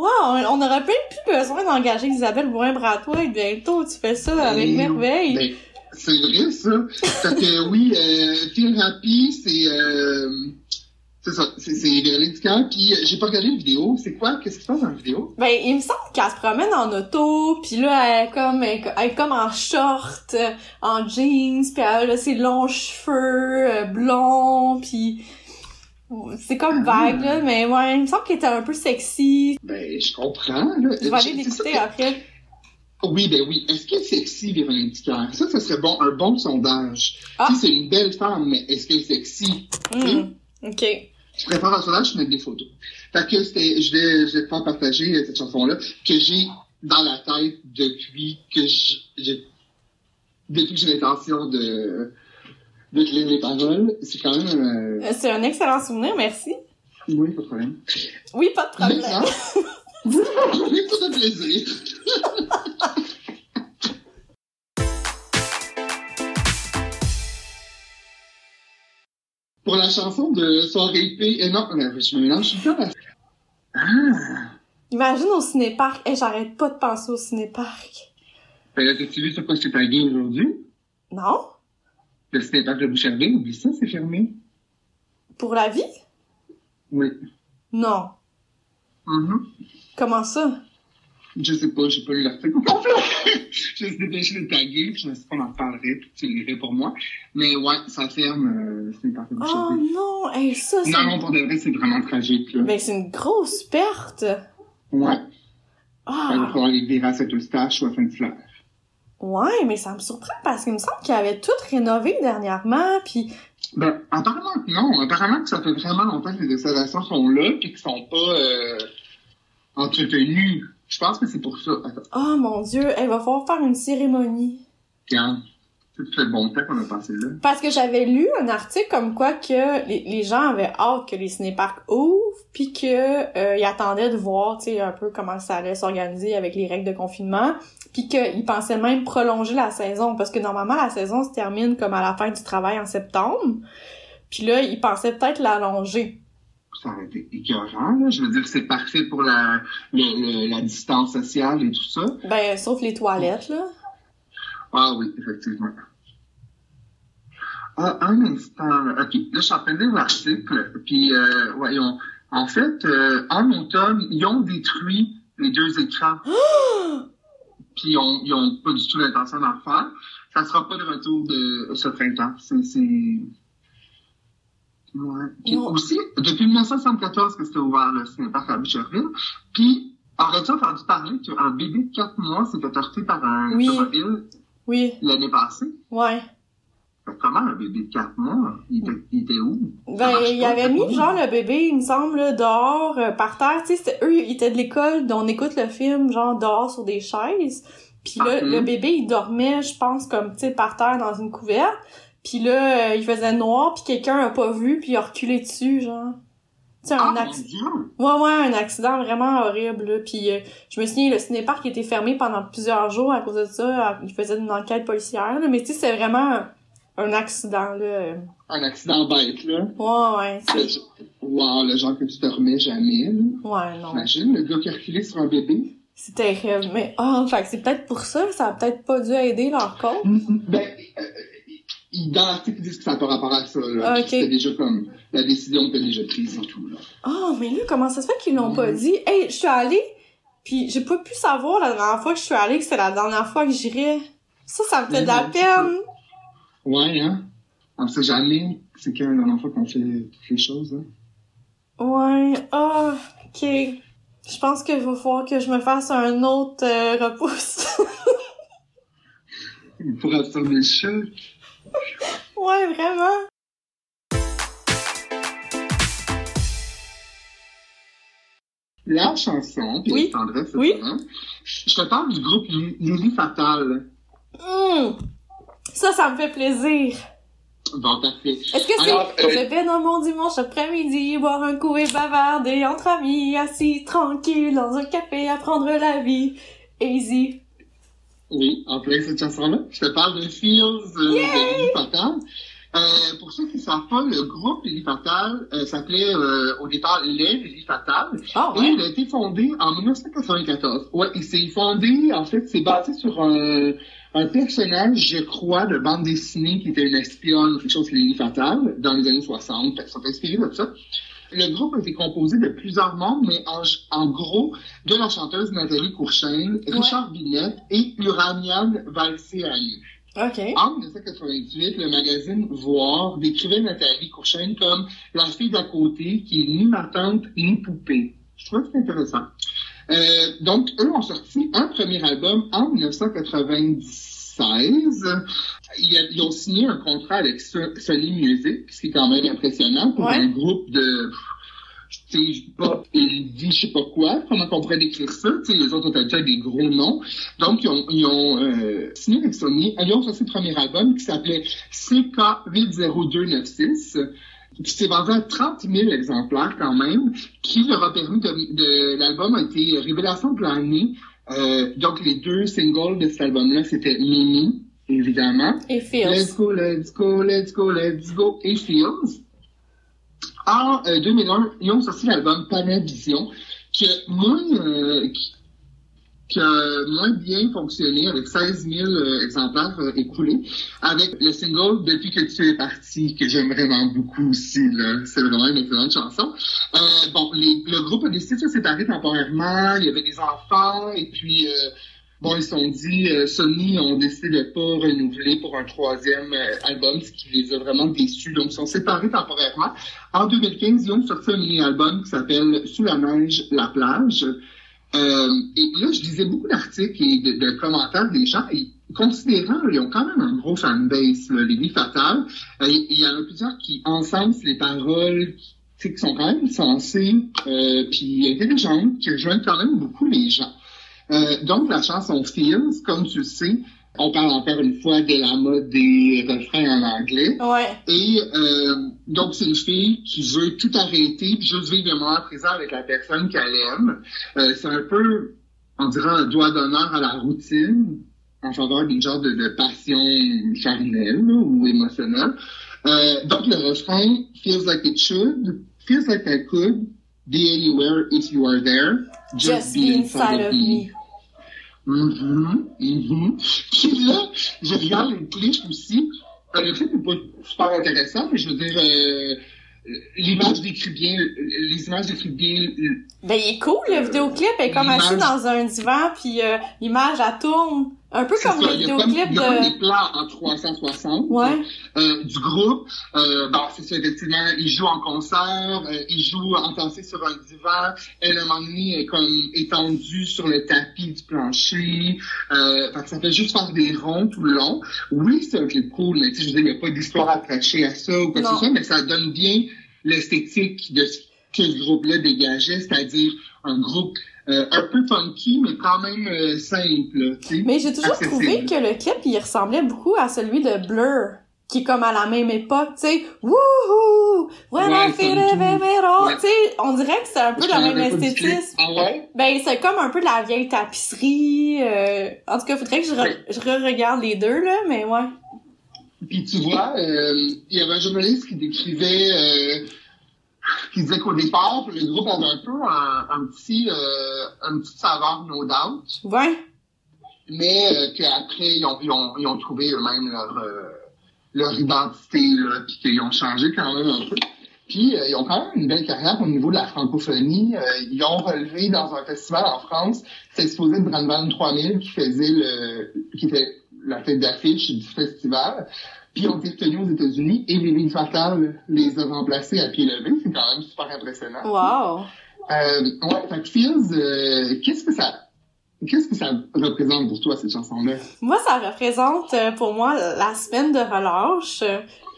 Wow, on aurait même plus besoin d'engager Isabelle Bourrin-Bratois bientôt. Tu fais ça avec merveille.
ben, c'est vrai, ça. Fait que, oui, euh, Feel Happy, c'est, euh, c'est ça. C'est, Véronique. Puis, euh, j'ai pas regardé la vidéo. C'est quoi? Qu'est-ce qui se passe dans la vidéo?
Ben, il me semble qu'elle se promène en auto, puis là, elle est comme, elle, est- elle est comme en short, euh, en jeans, puis elle a ses longs cheveux euh, blonds, puis c'est comme vague, là, mais ouais, il me semble qu'elle était un peu sexy.
Ben, je comprends, là.
Je vais aller l'écouter après.
Oui, ben oui. Est-ce qu'elle est sexy, Véronique Dicker? Ça, ça serait bon, un bon sondage.
Ah.
Sais, c'est une belle femme, mais est-ce qu'elle est sexy?
Hmm, ok.
Je préfère un sondage, je mets des photos. Fait que c'était, je vais, je vais te faire partager euh, cette chanson-là, que j'ai dans la tête depuis que je, depuis que j'ai l'intention de, de lire les paroles. C'est quand même, euh,
Euh, C'est un excellent souvenir, merci.
oui, pas de problème.
Oui, pas de problème.
Ça, oui, tout un plaisir. Pour la chanson de Soirée P, euh, non, euh, je me mélange tout le. Ah!
Imagine au cinéparc. Eh, j'arrête pas de penser au cinéparc.
Ben là, t'as-tu vu sur quoi t'ai tagué aujourd'hui?
Non?
Le cinéparc de Boucherville, oublie ça, c'est fermé.
Pour la vie?
Oui.
Non.
Mhm.
Comment ça?
Je sais pas, j'ai pas lu l'article complet. je me suis dépêché de le taguer, puis je me suis dit qu'on en reparlerait, puis tu lirais pour moi. Mais ouais, ça ferme, euh, le cinéparc de
Oh non, hey, ça, c'est...
non, non, pour de vrai, c'est vraiment tragique, là.
Ben, c'est une grosse perte.
Ouais. Il va
Ah,
falloir les virer à Saint-Eustache ou à Saint-Hilaire.
Ouais, mais ça me surprend parce qu'il me semble qu'ils avaient tout rénové dernièrement, puis
Ben, apparemment que non. Apparemment que ça fait vraiment longtemps que les observations sont là puis qu'ils sont pas euh, entretenues. Je pense que c'est pour ça. Attends,
Oh mon dieu, elle va falloir faire une cérémonie.
regarde. Ça fait bon temps qu'on a passé là.
Parce que j'avais lu un article comme quoi que les, les gens avaient hâte que les cinéparcs ouvrent, puis que euh, ils attendaient de voir, tu sais, un peu comment ça allait s'organiser avec les règles de confinement, puis qu'ils pensaient même prolonger la saison, parce que normalement la saison se termine comme à la fin du travail en septembre, puis là ils pensaient peut-être l'allonger.
Ça aurait été écœurant, là. Je veux dire, c'est parfait pour la, le- le- la distance sociale et tout ça.
Ben sauf les toilettes là.
Ah oui, effectivement. Ah, un instant. là. OK. Là, je suis en train de lire l'article. Puis, euh, voyons. En fait, euh, en automne, ils ont détruit les deux écrans. Puis, ils ont, ils ont pas du tout l'intention d'en faire. Ça sera pas de retour de ce printemps. C'est... c'est... Ouais. Puis aussi, depuis 1974 que c'était ouvert le cinéparc à Boucherville. Puis, aurais-tu entendu parler qu'un bébé de 4 mois s'est fait heurter par un
Oui.
automobile
Oui,
l'année passée?
ouais.
Comment un bébé de 4 mois? Il était, il était où? Ça
Ben, il avait mis genre le bébé, il me semble, dehors, euh, par terre. Tu sais, eux, ils étaient de l'école, on écoute le film, genre dehors sur des chaises. Puis là, le bébé, il dormait, je pense, comme, tu sais, par terre dans une couverte. Puis là, euh, il faisait noir, puis quelqu'un a pas vu, puis il a reculé dessus, genre. Tu
Ah,
un
mon
accident. Ouais, ouais, un accident vraiment horrible, là. Puis euh, je me souviens, le cinéparc était fermé pendant plusieurs jours à cause de ça. Il faisait une enquête policière, là. Mais tu sais, c'est vraiment un, accident, là.
Un accident bête, là.
Ouais, ouais. C'est-
Wow, le genre que tu te remets jamais, là.
Ouais, non.
Imagine, le gars qui a reculé sur un bébé.
C'est terrible. Mais, oh, fait que c'est peut-être pour ça, ça a peut-être pas dû aider leur cause.
Ben, euh, ils- dans l'article, ils disent que ça n'a pas rapport à ça, là.
Ah.
C'était déjà comme, la décision était déjà prise et tout, là.
Oh, mais là, comment ça se fait qu'ils l'ont pas
Mhm.
dit? Hey, je suis allée, puis j'ai pas pu savoir la dernière fois que je suis allée que c'est la dernière fois que j'irais. Ça, ça me fait de la peine.
Ouais, hein? On sait jamais c'est quand la dernière fois qu'on fait les choses, hein.
Ouais, ah, ok. Je pense qu'il va falloir que je me fasse un autre euh, repousse.
Pour absorber le chat.
ouais, vraiment.
La chanson, puis
Oui.
tendresse,
Oui.
je te parle du groupe Lily Fatal.
Hum. Ça, ça me fait plaisir.
Bon, parfait.
Est-ce que c'est
euh,
vais dans mon dimanche après-midi boire un coup et bavarder entre amis assis tranquille dans un café apprendre la vie? Easy
Oui, en plein cette chanson-là. Je te parle de Feels euh, de Fatal. Euh, pour ceux qui ne savent pas, le groupe Lily Fatal euh, s'appelait euh, au départ Les Lily Fatal.
oh
Et il a été fondé en 1994. Ouais, il s'est fondé, en fait, c'est basé sur un, un personnage, je crois, de bande dessinée qui était une espionne, quelque chose Lily Fatal, dans les années 60. Fait que ça s'est inspiré de ça. Le groupe a été composé de plusieurs membres, mais en, en gros, de la chanteuse Nathalie Courchaine, Richard Binette et Uranian Valsiani.
ok
En 1998, le magazine Voir décrivait Nathalie Courchaine comme la fille d'à côté qui est ni ma tante ni poupée. Je trouve que c'est intéressant. Euh, donc, eux ont sorti un premier album en 1996. Ils, ont signé un contrat avec So- Sony Music, ce qui est quand même impressionnant pour
Ouais.
un groupe de pop, indie, je sais pas quoi, comment on pourrait décrire ça, tu sais, les autres ont déjà des gros noms. Donc, ils ont, ils ont euh, signé avec Sony, ils ont sorti le premier album qui s'appelait CK80296, qui s'est vendu à 30 000 exemplaires quand même, qui leur a permis de, de l'album a été révélation de l'année. Euh, donc, les deux singles de cet album-là, c'était Mimi, évidemment,
et
Let's
Feels
go, let's go, let's go, let's go et Feels. En euh, 2001, ils ont sorti l'album Panavision, qui a moins, euh, qui, qui a moins bien fonctionné avec 16 000 euh, exemplaires euh, écoulés, avec le single Depuis que tu es parti, que j'aime vraiment beaucoup aussi. C'est vraiment une excellente chanson. Euh, bon, le groupe a décidé de se séparer temporairement, il y avait des enfants, et puis... euh, Bon, ils se sont dit, Sony ont décidé de pas renouveler pour un troisième album, ce qui les a vraiment déçus. Donc, ils sont séparés temporairement. En 2015, ils ont sorti un mini-album qui s'appelle Sous la neige, la plage. Euh, et là, je lisais beaucoup d'articles et de, de commentaires des gens. Et considérant, ils ont quand même un gros fanbase, là, les Nuits Fatales. Euh, Il y en a plusieurs qui encensent les paroles qui sont quand même sensées euh, puis intelligentes, qui rejoignent quand même beaucoup les gens. Euh, donc, la chanson Feels, comme tu le sais, on parle encore une fois de la mode des refrains en anglais.
Ouais.
Et euh, donc, c'est une fille qui veut tout arrêter puis juste vivre le moment présent avec la personne qu'elle aime. Euh, c'est un peu, on dirait, un doigt d'honneur à la routine en faveur d'une genre de, de passion charnelle là, ou émotionnelle. Euh, donc, le refrain « Feels like it should, feels like I could, be anywhere if you are there,
Just be inside of me.
Mhm, mhm. Puis là, je regarde le clip aussi. Le clip n'est pas super intéressant, mais je veux dire, euh, l'image décrit bien, les images décrivent bien.
Ben, il est cool, le vidéoclip. Elle est comme assise dans un divan, puis euh, l'image, elle tourne. Un peu comme
ça,
le
il y a il y des plans en 360
Ouais.
euh, du groupe. Euh, bon, c'est ça, effectivement, ils jouent en concert, euh, ils jouent entassés sur un divan. Elle, à un moment donné, est comme étendue sur le tapis du plancher. Euh, fait que ça fait juste faire des ronds tout le long. Oui, c'est un clip cool, mais tu sais, je veux dire, il n'y a pas d'histoire attachée à ça ou quoi que ce soit, mais ça donne bien l'esthétique de ce que ce groupe-là dégageait, c'est-à-dire un groupe euh, un peu funky, mais quand même euh, simple, là, tu sais.
Mais j'ai toujours
accessible.
trouvé que le clip, il ressemblait beaucoup à celui de Blur, qui est comme à la même époque, tu sais. Wouhou! Vraiment,
Ouais, Ouais.
Tu sais, on dirait que c'est un peu la même esthétisme.
Ah ouais?
Ben, c'est comme un peu de la vieille tapisserie. euh, En tout cas, faudrait que je, re- je re-regarde les deux, là, mais ouais.
Puis tu vois, euh, il y avait un journaliste qui décrivait, qui disait qu'au départ, le groupe avait un peu un, un petit, euh, un petit saveur no doubt,
Ouais.
mais euh, qu'après ils ont, ils ont, ils ont trouvé eux-mêmes leur, euh, leur identité, là, puis qu'ils ont changé quand même un peu. Puis euh, ils ont quand même une belle carrière au niveau de la francophonie. Euh, ils ont relevé dans un festival en France, c'est exposé de Brandvan 3000 qui faisait le, qui fait la tête d'affiche du festival. Puis ont été retenus aux États-Unis et les lignes fatales les ont remplacés à pied levé. C'est quand même super impressionnant.
Wow.
Euh, ouais, fait que Fields, euh, qu'est-ce que ça, qu'est-ce que ça représente pour toi cette chanson-là?
Moi, ça représente euh, pour moi la semaine de relâche.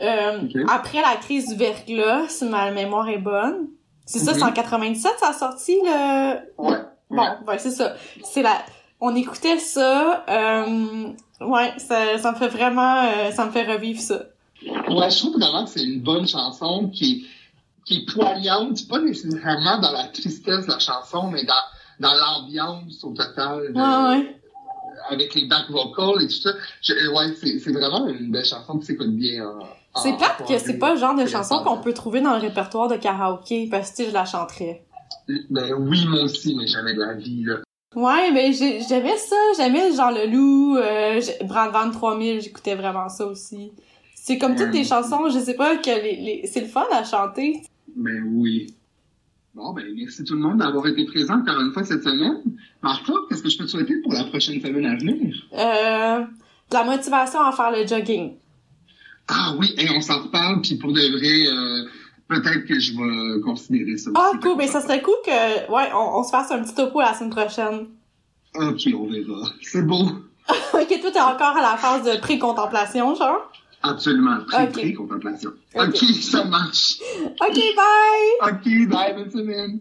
Euh. Après la crise du verglas, si ma mémoire est bonne. C'est ça,
Mhm.
c'est en 97, ça a sorti le...
Ouais.
Bon, ouais, c'est ça. C'est la... On écoutait ça, euh... ouais, ça, ça me fait vraiment... euh, ça me fait revivre ça.
Ouais, je trouve vraiment que c'est une bonne chanson qui est, qui est poignante, pas nécessairement dans la tristesse de la chanson, mais dans, dans l'ambiance au total, de-
Ouais, ouais.
avec les back vocals et tout ça. Je- ouais, c'est, vraiment une belle chanson qui s'écoute bien. en- en-
C'est plate que c'est pas le genre de chanson qu'on peut trouver dans le répertoire de karaoké, parce que je la chanterais.
Ben oui, moi aussi, mais jamais de la vie, là.
Ouais, mais j'ai- j'aimais ça, j'aimais genre le loup, euh, Brandvan 3000, j'écoutais vraiment ça aussi. C'est comme toutes
Ouais.
les chansons, je sais pas, que les, les... c'est le fun à chanter.
Ben oui. Bon, ben merci tout le monde d'avoir été présent encore une fois cette semaine. Marc-Claude, qu'est-ce que je peux te souhaiter pour la prochaine semaine à venir?
Euh, de la motivation à faire le jogging.
Ah oui, et on s'en reparle, puis pour de vrai, euh, peut-être que je vais considérer ça
Ah,
aussi.
cool, mais ça serait cool que, ouais, on, on se fasse un petit topo la semaine prochaine.
Ok, on verra. C'est beau.
ok, toi, t'es encore à la phase de pré-contemplation, genre?
Absolument. Très,
Ok.
très contemplation.
Ok.
ok, ça marche.
Ok, bye!
Ok, bye, bonne semaine.